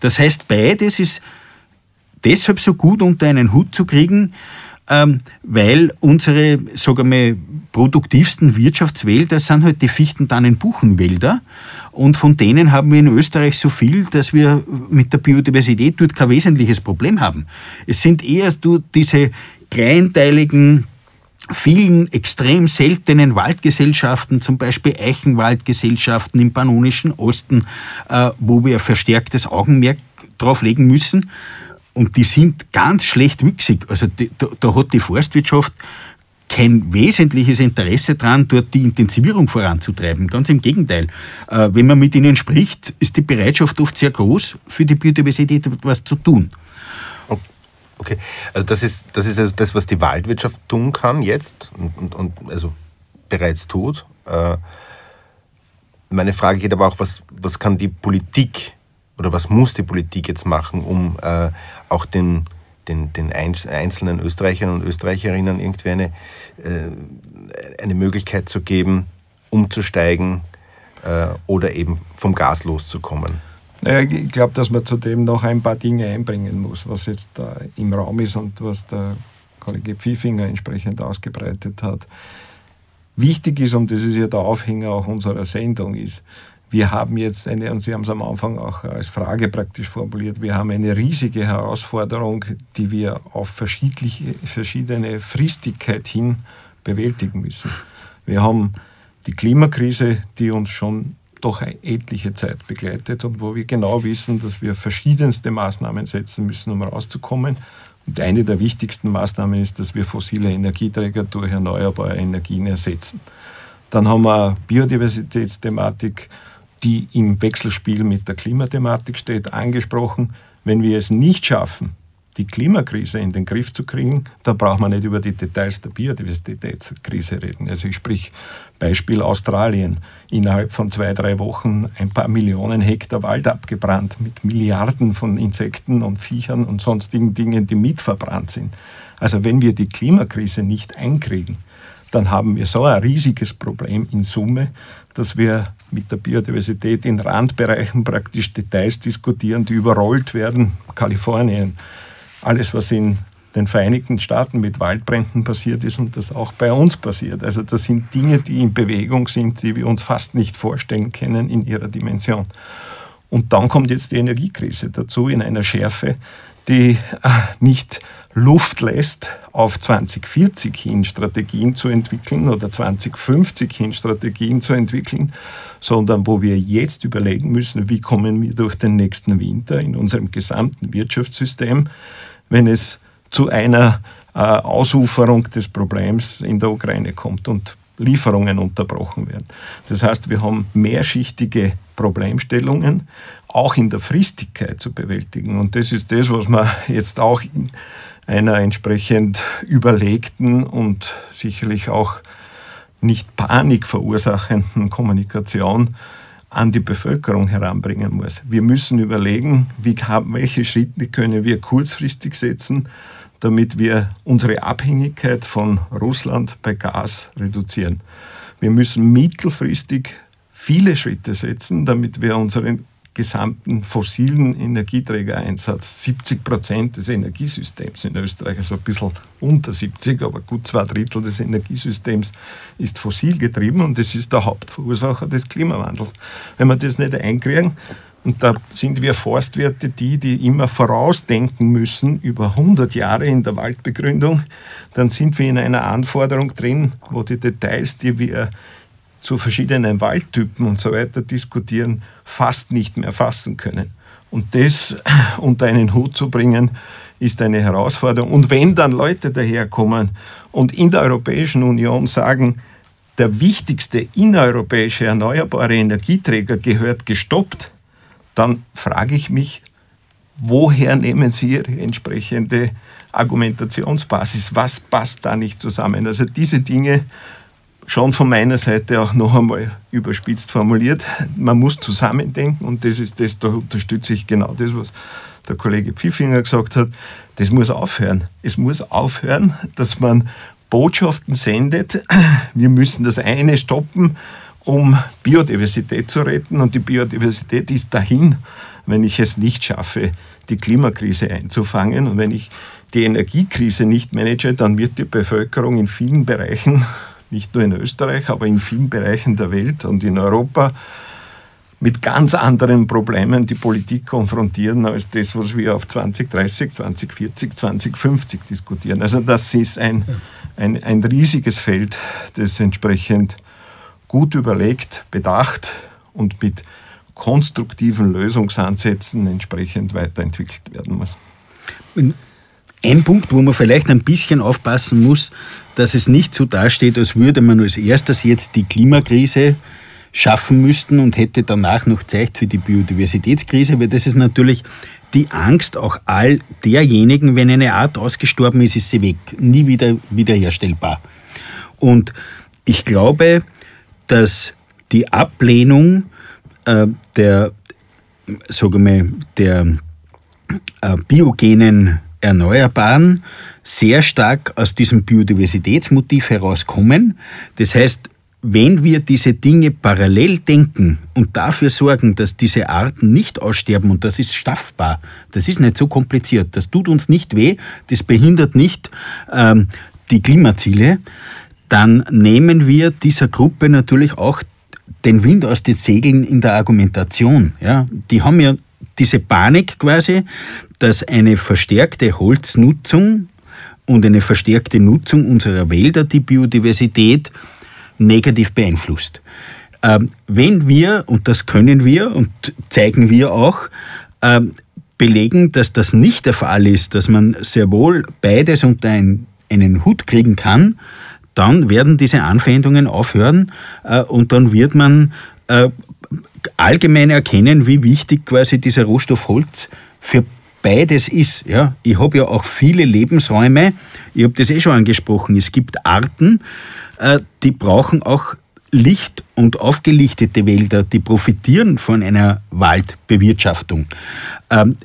Das heißt, beides ist deshalb so gut unter einen Hut zu kriegen, ähm, weil unsere, sagen wir, produktivsten Wirtschaftswälder sind halt die Fichten-Tannen-Buchenwälder. Und von denen haben wir in Österreich so viel, dass wir mit der Biodiversität dort kein wesentliches Problem haben. Es sind eher diese kleinteiligen vielen extrem seltenen Waldgesellschaften, zum Beispiel Eichenwaldgesellschaften im Pannonischen Osten, äh, wo wir verstärktes Augenmerk drauf legen müssen. Und die sind ganz schlecht wüchsig. Also da, da, hat die Forstwirtschaft kein wesentliches Interesse daran, dort die Intensivierung voranzutreiben. Ganz im Gegenteil. Äh, wenn man mit ihnen spricht, ist die Bereitschaft oft sehr groß, für die Biodiversität etwas zu tun. Okay, also das ist, das ist also das, was die Waldwirtschaft tun kann jetzt und, und, und also bereits tut. Äh, meine Frage geht aber auch, was, was kann die Politik oder was muss die Politik jetzt machen, um äh, auch den, den, den einzelnen Österreichern und Österreicherinnen irgendwie eine, äh, eine Möglichkeit zu geben, umzusteigen oder eben vom Gas loszukommen? Naja, ich glaube, dass man zudem noch ein paar Dinge einbringen muss, was jetzt da im Raum ist und was der Kollege Pfiffinger entsprechend ausgebreitet hat. Wichtig ist, und das ist ja der Aufhänger auch unserer Sendung, ist, wir haben jetzt eine, und Sie haben es am Anfang auch als Frage praktisch formuliert, wir haben eine riesige Herausforderung, die wir auf verschiedene Fristigkeit hin bewältigen müssen. Wir haben die Klimakrise, die uns schon doch etliche Zeit begleitet und wo wir genau wissen, dass wir verschiedenste Maßnahmen setzen müssen, um rauszukommen. Und eine der wichtigsten Maßnahmen ist, dass wir fossile Energieträger durch erneuerbare Energien ersetzen. Dann haben wir Biodiversitätsthematik, die im Wechselspiel mit der Klimathematik steht, angesprochen. Wenn wir es nicht schaffen, die Klimakrise in den Griff zu kriegen, da braucht man nicht über die Details der Biodiversitätskrise reden. Also ich sprich Beispiel Australien. Innerhalb von zwei, drei Wochen ein paar Millionen Hektar Wald abgebrannt mit Milliarden von Insekten und Viechern und sonstigen Dingen, die mitverbrannt sind. Also wenn wir die Klimakrise nicht einkriegen, dann haben wir so ein riesiges Problem in Summe, dass wir mit der Biodiversität in Randbereichen praktisch Details diskutieren, die überrollt werden. Kalifornien, alles, was in den Vereinigten Staaten mit Waldbränden passiert ist und das auch bei uns passiert. Also das sind Dinge, die in Bewegung sind, die wir uns fast nicht vorstellen können in ihrer Dimension. Und dann kommt jetzt die Energiekrise dazu in einer Schärfe, die äh, nicht Luft lässt, auf 2040 hin Strategien zu entwickeln oder 2050 hin Strategien zu entwickeln, sondern wo wir jetzt überlegen müssen, wie kommen wir durch den nächsten Winter in unserem gesamten Wirtschaftssystem wenn es zu einer äh, Ausuferung des Problems in der Ukraine kommt und Lieferungen unterbrochen werden. Das heißt, wir haben mehrschichtige Problemstellungen, auch in der Fristigkeit zu bewältigen. Und das ist das, was man jetzt auch in einer entsprechend überlegten und sicherlich auch nicht Panik verursachenden Kommunikation an die Bevölkerung heranbringen muss. Wir müssen überlegen, wie, welche Schritte können wir kurzfristig setzen, damit wir unsere Abhängigkeit von Russland bei Gas reduzieren. Wir müssen mittelfristig viele Schritte setzen, damit wir unseren gesamten fossilen Energieträgereinsatz. 70 Prozent des Energiesystems in Österreich, also ein bisschen unter 70, aber gut zwei Drittel des Energiesystems ist fossil getrieben und das ist der Hauptverursacher des Klimawandels. Wenn wir das nicht einkriegen, und da sind wir Forstwirte die, die immer vorausdenken müssen über 100 Jahre in der Waldbegründung. Dann sind wir in einer Anforderung drin, wo die Details, die wir zu verschiedenen Waldtypen und so weiter diskutieren, fast nicht mehr fassen können. Und das unter einen Hut zu bringen, ist eine Herausforderung. Und wenn dann Leute daherkommen und in der Europäischen Union sagen, der wichtigste innereuropäische erneuerbare Energieträger gehört gestoppt, dann frage ich mich, woher nehmen Sie Ihre entsprechende Argumentationsbasis? Was passt da nicht zusammen? Also diese Dinge schon von meiner Seite auch noch einmal überspitzt formuliert. Man muss zusammendenken und das ist das, da unterstütze ich genau das, was der Kollege Pfiffinger gesagt hat. Das muss aufhören. Es muss aufhören, dass man Botschaften sendet. Wir müssen das eine stoppen um Biodiversität zu retten. Und die Biodiversität ist dahin, wenn ich es nicht schaffe, die Klimakrise einzufangen. Und wenn ich die Energiekrise nicht manage, dann wird die Bevölkerung in vielen Bereichen, nicht nur in Österreich, aber in vielen Bereichen der Welt und in Europa, mit ganz anderen Problemen die Politik konfrontieren, als das, was wir auf 2030, 2040, 2050 diskutieren. Also das ist ein, ein, ein riesiges Feld, das entsprechend gut überlegt, bedacht und mit konstruktiven Lösungsansätzen entsprechend weiterentwickelt werden muss. Ein Punkt, wo man vielleicht ein bisschen aufpassen muss, dass es nicht so dasteht, als würde man als erstes jetzt die Klimakrise schaffen müssten und hätte danach noch Zeit für die Biodiversitätskrise, weil das ist natürlich die Angst auch all derjenigen, wenn eine Art ausgestorben ist, ist sie weg, nie wieder wiederherstellbar. Und ich glaube, dass die Ablehnung äh, der, sagen wir, der äh, biogenen Erneuerbaren sehr stark aus diesem Biodiversitätsmotiv herauskommen. Das heißt, wenn wir diese Dinge parallel denken und dafür sorgen, dass diese Arten nicht aussterben, und das ist schaffbar, das ist nicht so kompliziert, das tut uns nicht weh, das behindert nicht ähm, die Klimaziele, dann nehmen wir dieser Gruppe natürlich auch den Wind aus den Segeln in der Argumentation. Ja, die haben ja diese Panik quasi, dass eine verstärkte Holznutzung und eine verstärkte Nutzung unserer Wälder die Biodiversität negativ beeinflusst. Ähm, wenn wir, und das können wir und zeigen wir auch, ähm, belegen, dass das nicht der Fall ist, dass man sehr wohl beides unter einen, Hut kriegen kann, dann werden diese Anfeindungen aufhören äh, und dann wird man äh, allgemein erkennen, wie wichtig quasi dieser Rohstoff Holz für beides ist. Ja? Ich habe ja auch viele Lebensräume, ich habe das eh schon angesprochen, es gibt Arten, äh, die brauchen auch Licht und aufgelichtete Wälder, die profitieren von einer Waldbewirtschaftung. Ähm,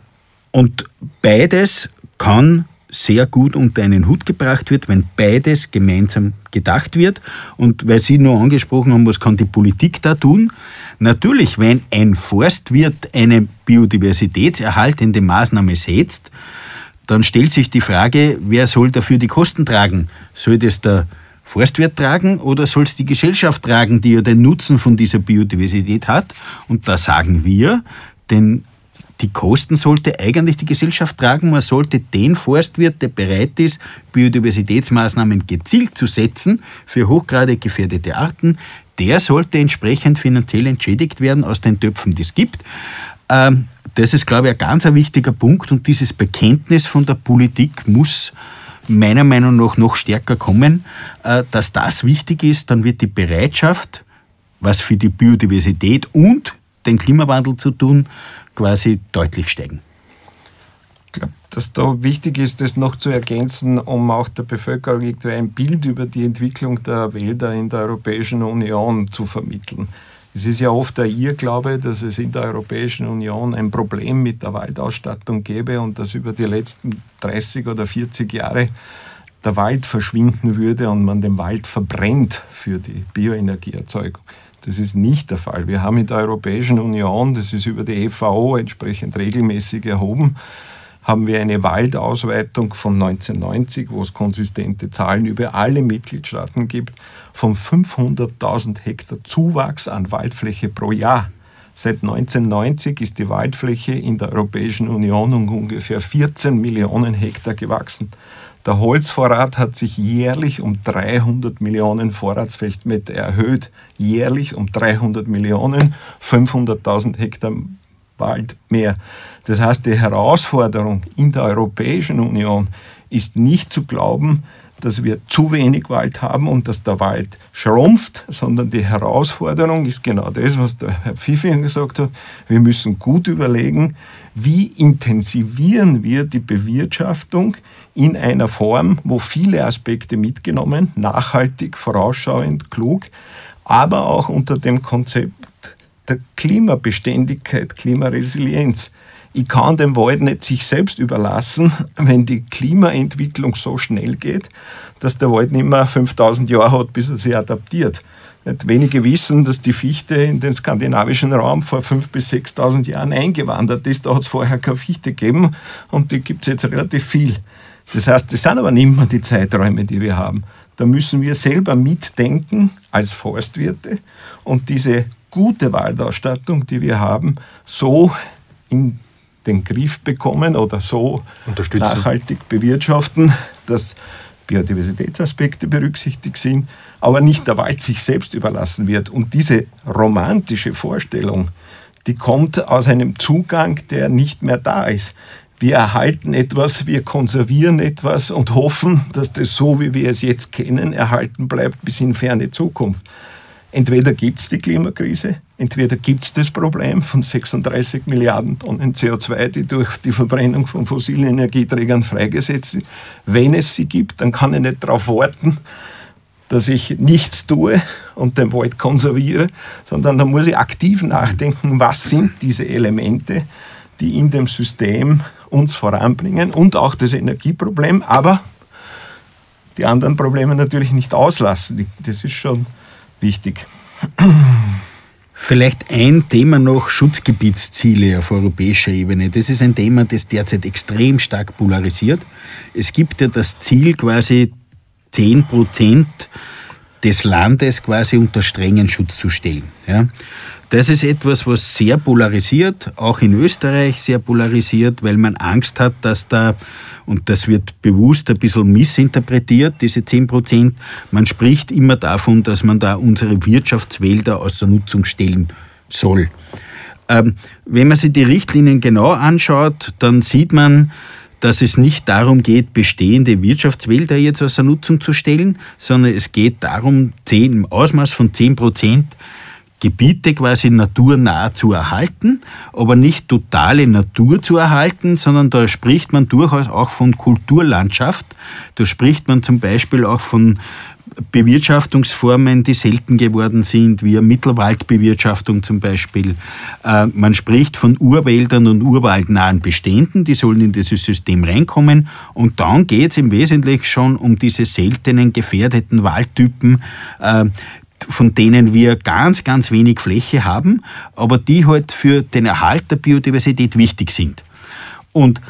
und beides kann sehr gut unter einen Hut gebracht wird, wenn beides gemeinsam gedacht wird. Und weil Sie nur angesprochen haben, was kann die Politik da tun? Natürlich, wenn ein Forstwirt eine biodiversitätserhaltende Maßnahme setzt, dann stellt sich die Frage, wer soll dafür die Kosten tragen? Soll das der Forstwirt tragen oder soll es die Gesellschaft tragen, die ja den Nutzen von dieser Biodiversität hat? Und da sagen wir, den die Kosten sollte eigentlich die Gesellschaft tragen. Man sollte den Forstwirt, der bereit ist, Biodiversitätsmaßnahmen gezielt zu setzen für hochgradig gefährdete Arten, der sollte entsprechend finanziell entschädigt werden aus den Töpfen, die es gibt. Ähm, das ist, glaube ich, ein ganz wichtiger Punkt und dieses Bekenntnis von der Politik muss meiner Meinung nach noch stärker kommen, äh, dass das wichtig ist, dann wird die Bereitschaft, was für die Biodiversität und den Klimawandel zu tun, quasi deutlich steigen. Ich glaube, dass da wichtig ist, das noch zu ergänzen, um auch der Bevölkerung irgendwie ein Bild über die Entwicklung der Wälder in der Europäischen Union zu vermitteln. Es ist ja oft der Irrglaube, dass es in der Europäischen Union ein Problem mit der Waldausstattung gäbe und dass über die letzten 30 oder 40 Jahre der Wald verschwinden würde und man den Wald verbrennt für die Bioenergieerzeugung. Das ist nicht der Fall. Wir haben in der Europäischen Union, das ist über die FAO entsprechend regelmäßig erhoben, haben wir eine Waldausweitung von 1990, wo es konsistente Zahlen über alle Mitgliedstaaten gibt, von 500.000 Hektar Zuwachs an Waldfläche pro Jahr. Seit 1990 ist die Waldfläche in der Europäischen Union um ungefähr 14 Millionen Hektar gewachsen. Der Holzvorrat hat sich jährlich um 300 Millionen Vorratsfestmeter erhöht. Jährlich um 300 Millionen, 500.000 Hektar Wald mehr. Das heißt, die Herausforderung in der Europäischen Union ist nicht zu glauben, dass wir zu wenig Wald haben und dass der Wald schrumpft, sondern die Herausforderung ist genau das, was der Herr Pfiffinger gesagt hat. Wir müssen gut überlegen, wie intensivieren wir die Bewirtschaftung in einer Form, wo viele Aspekte mitgenommen, nachhaltig, vorausschauend, klug, aber auch unter dem Konzept der Klimabeständigkeit, Klimaresilienz ich kann dem Wald nicht sich selbst überlassen, wenn die Klimaentwicklung so schnell geht, dass der Wald nicht mehr 5000 Jahre hat, bis er sich adaptiert. Nicht wenige wissen, dass die Fichte in den skandinavischen Raum vor 5.000 bis 6.000 Jahren eingewandert ist. Da hat es vorher keine Fichte gegeben und die gibt es jetzt relativ viel. Das heißt, das sind aber nicht mehr die Zeiträume, die wir haben. Da müssen wir selber mitdenken als Forstwirte und diese gute Waldausstattung, die wir haben, so in den Griff bekommen oder so nachhaltig bewirtschaften, dass Biodiversitätsaspekte berücksichtigt sind, aber nicht der Wald sich selbst überlassen wird. Und diese romantische Vorstellung, die kommt aus einem Zugang, der nicht mehr da ist. Wir erhalten etwas, wir konservieren etwas und hoffen, dass das so, wie wir es jetzt kennen, erhalten bleibt bis in ferne Zukunft. Entweder gibt es die Klimakrise, entweder gibt es das Problem von 36 Milliarden Tonnen CO2, die durch die Verbrennung von fossilen Energieträgern freigesetzt sind. Wenn es sie gibt, dann kann ich nicht darauf warten, dass ich nichts tue und den Wald konserviere, sondern da muss ich aktiv nachdenken, was sind diese Elemente, die in dem System uns voranbringen und auch das Energieproblem, aber die anderen Probleme natürlich nicht auslassen. Das ist schon wichtig. Vielleicht ein Thema noch, Schutzgebietsziele auf europäischer Ebene. Das ist ein Thema, das derzeit extrem stark polarisiert. Es gibt ja das Ziel, quasi 10 Prozent des Landes quasi unter strengen Schutz zu stellen. Ja. Das ist etwas, was sehr polarisiert, auch in Österreich sehr polarisiert, weil man Angst hat, dass da und das wird bewusst ein bisschen missinterpretiert, diese 10 Prozent. Man spricht immer davon, dass man da unsere Wirtschaftswälder außer Nutzung stellen soll. Ähm, wenn man sich die Richtlinien genau anschaut, dann sieht man, dass es nicht darum geht, bestehende Wirtschaftswälder jetzt außer Nutzung zu stellen, sondern es geht darum, 10, im Ausmaß von 10 Prozent Gebiete quasi naturnah zu erhalten, aber nicht totale Natur zu erhalten, sondern da spricht man durchaus auch von Kulturlandschaft. Da spricht man zum Beispiel auch von Bewirtschaftungsformen, die selten geworden sind, wie Mittelwaldbewirtschaftung zum Beispiel. Äh, man spricht von Urwäldern und urwaldnahen Beständen, die sollen in dieses System reinkommen. Und dann geht es im Wesentlichen schon um diese seltenen, gefährdeten Waldtypen, äh, von denen wir ganz, ganz wenig Fläche haben, aber die halt für den Erhalt der Biodiversität wichtig sind. Und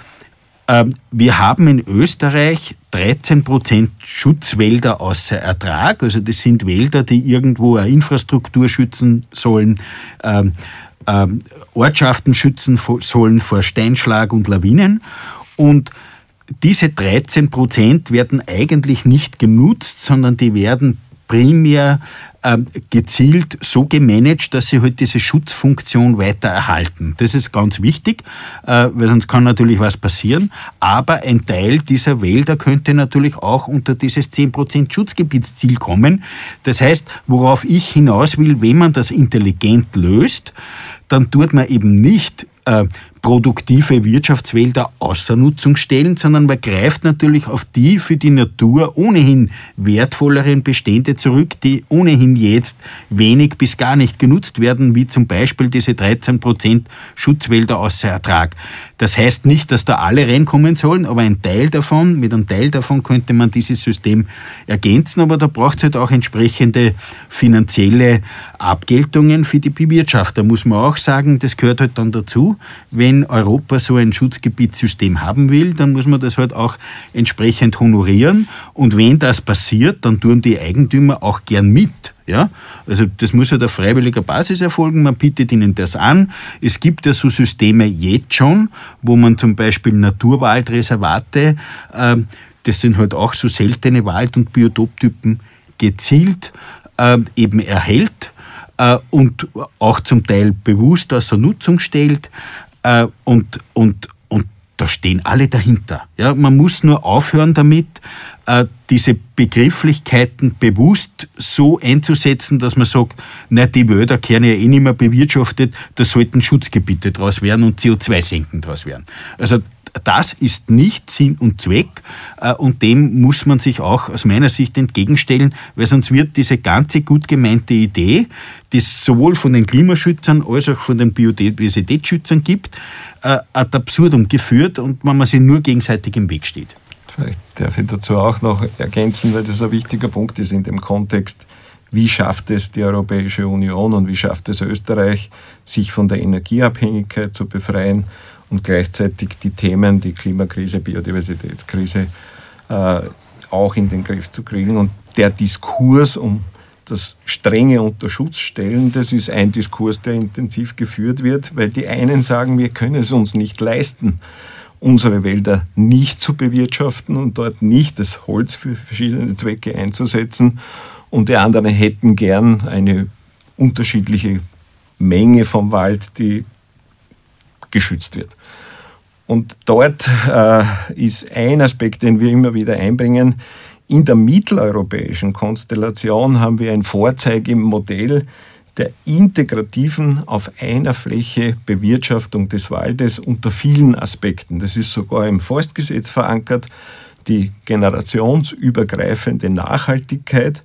ähm, wir haben in Österreich 13 Prozent Schutzwälder außer Ertrag. Also das sind Wälder, die irgendwo eine Infrastruktur schützen sollen, ähm, ähm, Ortschaften schützen sollen vor Steinschlag und Lawinen. Und diese 13 Prozent werden eigentlich nicht genutzt, sondern die werden primär gezielt so gemanagt, dass sie halt diese Schutzfunktion weiter erhalten. Das ist ganz wichtig, äh, weil sonst kann natürlich was passieren. Aber ein Teil dieser Wälder könnte natürlich auch unter dieses 10% Schutzgebietsziel kommen. Das heißt, worauf ich hinaus will, wenn man das intelligent löst, dann tut man eben nicht äh, produktive Wirtschaftswälder außer Nutzung stellen, sondern man greift natürlich auf die für die Natur ohnehin wertvolleren Bestände zurück, die ohnehin jetzt wenig bis gar nicht genutzt werden, wie zum Beispiel diese 13 Prozent Schutzwälder außer Ertrag. Das heißt nicht, dass da alle reinkommen sollen, aber ein Teil davon, mit einem Teil davon könnte man dieses System ergänzen, aber da braucht es halt auch entsprechende finanzielle Abgeltungen für die Bewirtschaft. Da muss man auch sagen, das gehört halt dann dazu. Wenn Europa so ein Schutzgebietssystem haben will, dann muss man das halt auch entsprechend honorieren. Und wenn das passiert, dann tun die Eigentümer auch gern mit. Ja? Also das muss halt auf freiwilliger Basis erfolgen, man bietet ihnen das an. Es gibt ja so Systeme jetzt schon, wo man zum Beispiel Naturwaldreservate, äh, das sind halt auch so seltene Wald- und Biotoptypen, gezielt äh, eben erhält äh, und auch zum Teil bewusst außer Nutzung stellt. Äh, und, und, und da stehen alle dahinter. Ja, man muss nur aufhören damit, äh, diese Begrifflichkeiten bewusst so einzusetzen, dass man sagt, na, die Wälder kehren ja eh nicht mehr bewirtschaftet, da sollten Schutzgebiete draus werden und CO2-Senken draus werden. Also das ist nicht Sinn und Zweck äh, und dem muss man sich auch aus meiner Sicht entgegenstellen, weil sonst wird diese ganze gut gemeinte Idee, die es sowohl von den Klimaschützern als auch von den Biodiversitätsschützern gibt, äh, ad absurdum geführt und man sich nur gegenseitig im Weg steht. Vielleicht darf ich dazu auch noch ergänzen, weil das ein wichtiger Punkt ist in dem Kontext. Wie schafft es die Europäische Union und wie schafft es Österreich, sich von der Energieabhängigkeit zu befreien und gleichzeitig die Themen, die Klimakrise, Biodiversitätskrise äh, auch in den Griff zu kriegen. Und der Diskurs um das strenge Unterschutzstellen, das ist ein Diskurs, der intensiv geführt wird, weil die einen sagen, wir können es uns nicht leisten, unsere Wälder nicht zu bewirtschaften und dort nicht das Holz für verschiedene Zwecke einzusetzen. Und die anderen hätten gern eine unterschiedliche Menge vom Wald, die geschützt wird. Und dort äh, ist ein Aspekt, den wir immer wieder einbringen. In der mitteleuropäischen Konstellation haben wir ein Vorzeigemodell der integrativen auf einer Fläche Bewirtschaftung des Waldes unter vielen Aspekten. Das ist sogar im Forstgesetz verankert. Die generationsübergreifende Nachhaltigkeit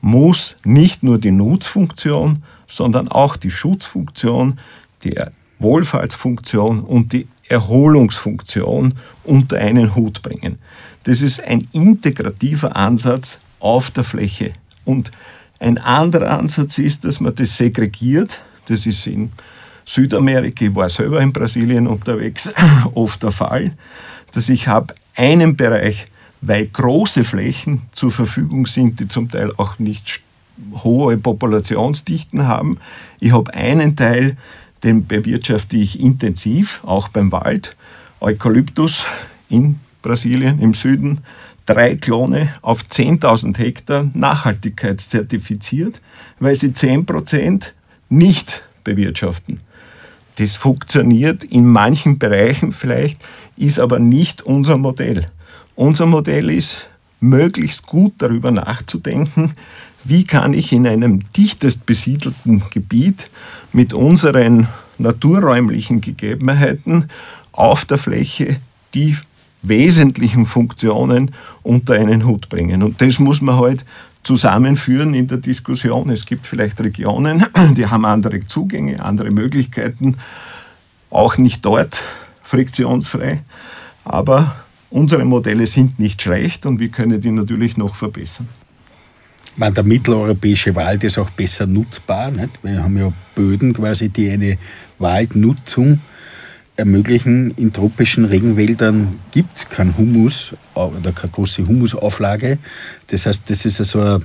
muss nicht nur die Nutzfunktion, sondern auch die Schutzfunktion, die Wohlfahrtsfunktion und die Erholungsfunktion unter einen Hut bringen. Das ist ein integrativer Ansatz auf der Fläche. Und ein anderer Ansatz ist, dass man das segregiert. Das ist in Südamerika, ich war selber in Brasilien unterwegs, oft der Fall, dass ich habe einen Bereich, weil große Flächen zur Verfügung sind, die zum Teil auch nicht hohe Populationsdichten haben. Ich habe einen Teil, den bewirtschafte ich intensiv, auch beim Wald. Eukalyptus in Brasilien im Süden, drei Klone auf 10.000 Hektar nachhaltigkeitszertifiziert, weil sie 10% nicht bewirtschaften. Das funktioniert in manchen Bereichen vielleicht, ist aber nicht unser Modell. Unser Modell ist, möglichst gut darüber nachzudenken, wie kann ich in einem dichtest besiedelten Gebiet mit unseren naturräumlichen Gegebenheiten auf der Fläche die wesentlichen Funktionen unter einen Hut bringen. Und das muss man halt zusammenführen in der Diskussion. Es gibt vielleicht Regionen, die haben andere Zugänge, andere Möglichkeiten, auch nicht dort friktionsfrei. Aber unsere Modelle sind nicht schlecht und wir können die natürlich noch verbessern meine, der mitteleuropäische Wald ist auch besser nutzbar. Nicht? Wir haben ja Böden quasi, die eine Waldnutzung ermöglichen. In tropischen Regenwäldern gibt es keinen Humus oder keine große Humusauflage. Das heißt, das ist also ein,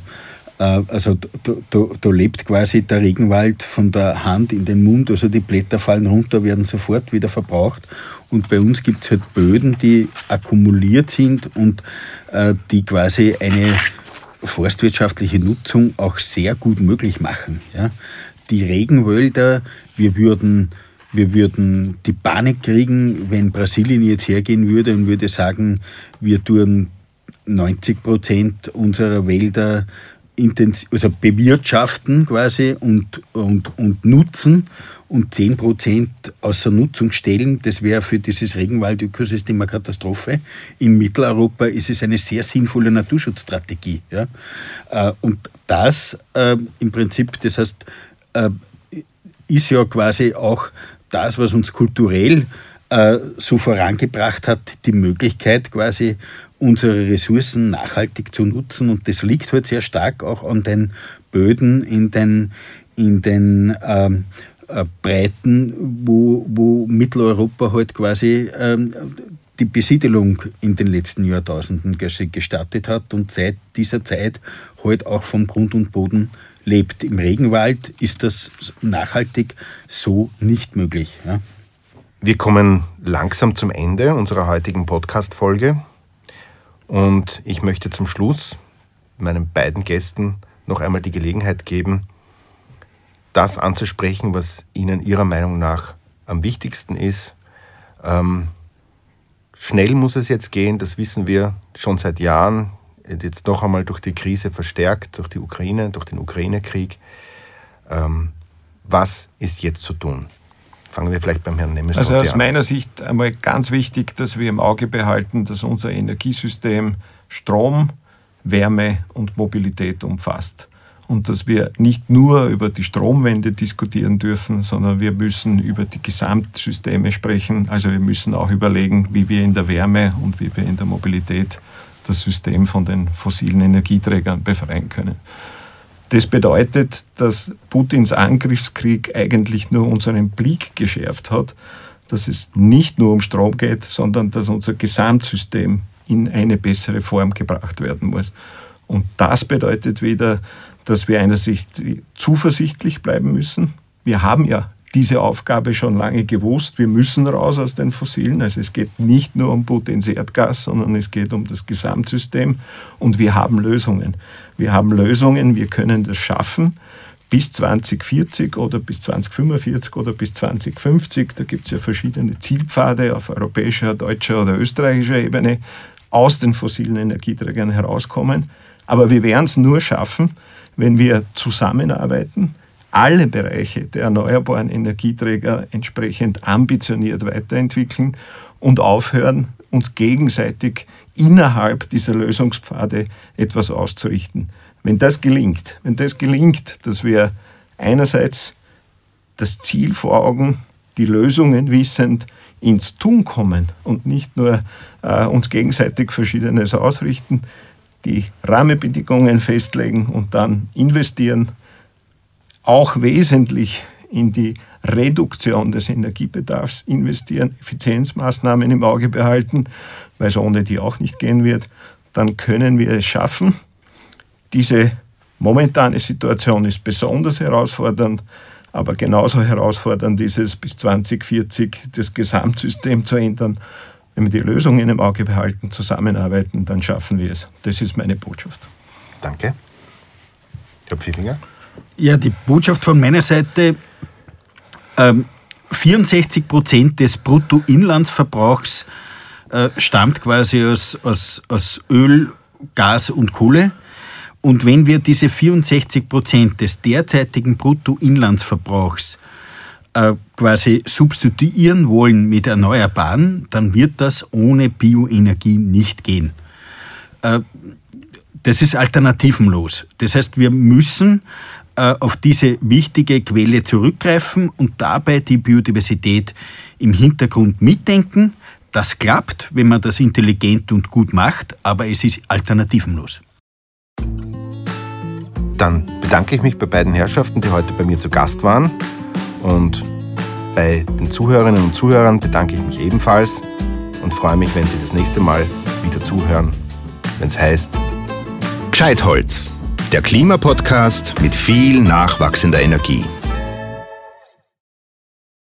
äh, also da, lebt quasi der Regenwald von der Hand in den Mund, also die Blätter fallen runter, werden sofort wieder verbraucht. Und bei uns gibt es halt Böden, die akkumuliert sind und äh, die quasi eine forstwirtschaftliche Nutzung auch sehr gut möglich machen. Ja? Die Regenwälder, wir würden, wir würden die Panik kriegen, wenn Brasilien jetzt hergehen würde und würde sagen, wir tun 90 Prozent unserer Wälder also bewirtschaften quasi und, und, und nutzen und 10 außer Nutzung stellen, das wäre für dieses Regenwaldökosystem eine Katastrophe. In Mitteleuropa ist es eine sehr sinnvolle Naturschutzstrategie. Ja? Äh, und das äh, im Prinzip, das heißt, äh, ist ja quasi auch das, was uns kulturell äh, so vorangebracht hat, die Möglichkeit quasi unsere Ressourcen nachhaltig zu nutzen. Und das liegt halt sehr stark auch an den Böden in den, in den ähm, äh, Breiten, wo, wo Mitteleuropa halt quasi ähm, die Besiedelung in den letzten Jahrtausenden gestartet hat und seit dieser Zeit halt auch vom Grund und Boden lebt. Im Regenwald ist das nachhaltig so nicht möglich. Ja? Wir kommen langsam zum Ende unserer heutigen Podcast-Folge und ich möchte zum Schluss meinen beiden Gästen noch einmal die Gelegenheit geben, das anzusprechen, was ihnen ihrer Meinung nach am wichtigsten ist. Ähm, schnell muss es jetzt gehen, das wissen wir schon seit Jahren, jetzt noch einmal durch die Krise verstärkt, durch die Ukraine, durch den Ukraine-Krieg. Ähm, was ist jetzt zu tun? Fangen wir vielleicht beim Herrn Nemes Also aus an. meiner Sicht einmal ganz wichtig, dass wir im Auge behalten, dass unser Energiesystem Strom, Wärme und Mobilität umfasst. Und dass wir nicht nur über die Stromwende diskutieren dürfen, sondern wir müssen über die Gesamtsysteme sprechen. Also wir müssen auch überlegen, wie wir in der Wärme und wie wir in der Mobilität das System von den fossilen Energieträgern befreien können. Das bedeutet, dass Putins Angriffskrieg eigentlich nur unseren Blick geschärft hat, dass es nicht nur um Strom geht, sondern dass unser Gesamtsystem in eine bessere Form gebracht werden muss. Und das bedeutet wieder, dass wir einerseits zuversichtlich bleiben müssen. Wir haben ja diese Aufgabe schon lange gewusst. Wir müssen raus aus den Fossilen. Also es geht nicht nur um Putins Erdgas, sondern es geht um das Gesamtsystem. Und wir haben Lösungen. Wir haben Lösungen, wir können das schaffen bis 2040 oder bis 2045 oder bis 2050. Da gibt es ja verschiedene Zielpfade auf europäischer, deutscher oder österreichischer Ebene aus den fossilen Energieträgern herauskommen. Aber wir werden es nur schaffen, wenn wir zusammenarbeiten, alle Bereiche der erneuerbaren Energieträger entsprechend ambitioniert weiterentwickeln und aufhören, uns gegenseitig innerhalb dieser Lösungspfade etwas auszurichten. Wenn das gelingt, wenn das gelingt, dass wir einerseits das Ziel vor Augen, die Lösungen wissend ins Tun kommen und nicht nur äh, uns gegenseitig Verschiedenes ausrichten, die Rahmenbedingungen festlegen und dann investieren, auch wesentlich in die Reduktion des Energiebedarfs investieren, Effizienzmaßnahmen im Auge behalten, weil es ohne die auch nicht gehen wird, dann können wir es schaffen. Diese momentane Situation ist besonders herausfordernd, aber genauso herausfordernd ist es, bis 2040 das Gesamtsystem zu ändern. Wenn wir die Lösungen im Auge behalten, zusammenarbeiten, dann schaffen wir es. Das ist meine Botschaft. Danke. Herr Pfiffinger? Ja, die Botschaft von meiner Seite, ähm, 64 Prozent des Bruttoinlandsverbrauchs äh, stammt quasi aus, aus, aus Öl, Gas und Kohle. Und wenn wir diese 64 Prozent des derzeitigen Bruttoinlandsverbrauchs äh, quasi substituieren wollen mit Erneuerbaren, dann wird das ohne Bioenergie nicht gehen. Äh, das ist alternativenlos. Das heißt, wir müssen auf diese wichtige Quelle zurückgreifen und dabei die Biodiversität im Hintergrund mitdenken. Das klappt, wenn man das intelligent und gut macht, aber es ist alternativenlos. Dann bedanke ich mich bei beiden Herrschaften, die heute bei mir zu Gast waren. Und bei den Zuhörerinnen und Zuhörern bedanke ich mich ebenfalls und freue mich, wenn Sie das nächste Mal wieder zuhören, wenn es heißt Gescheitholz der Klimapodcast mit viel nachwachsender Energie.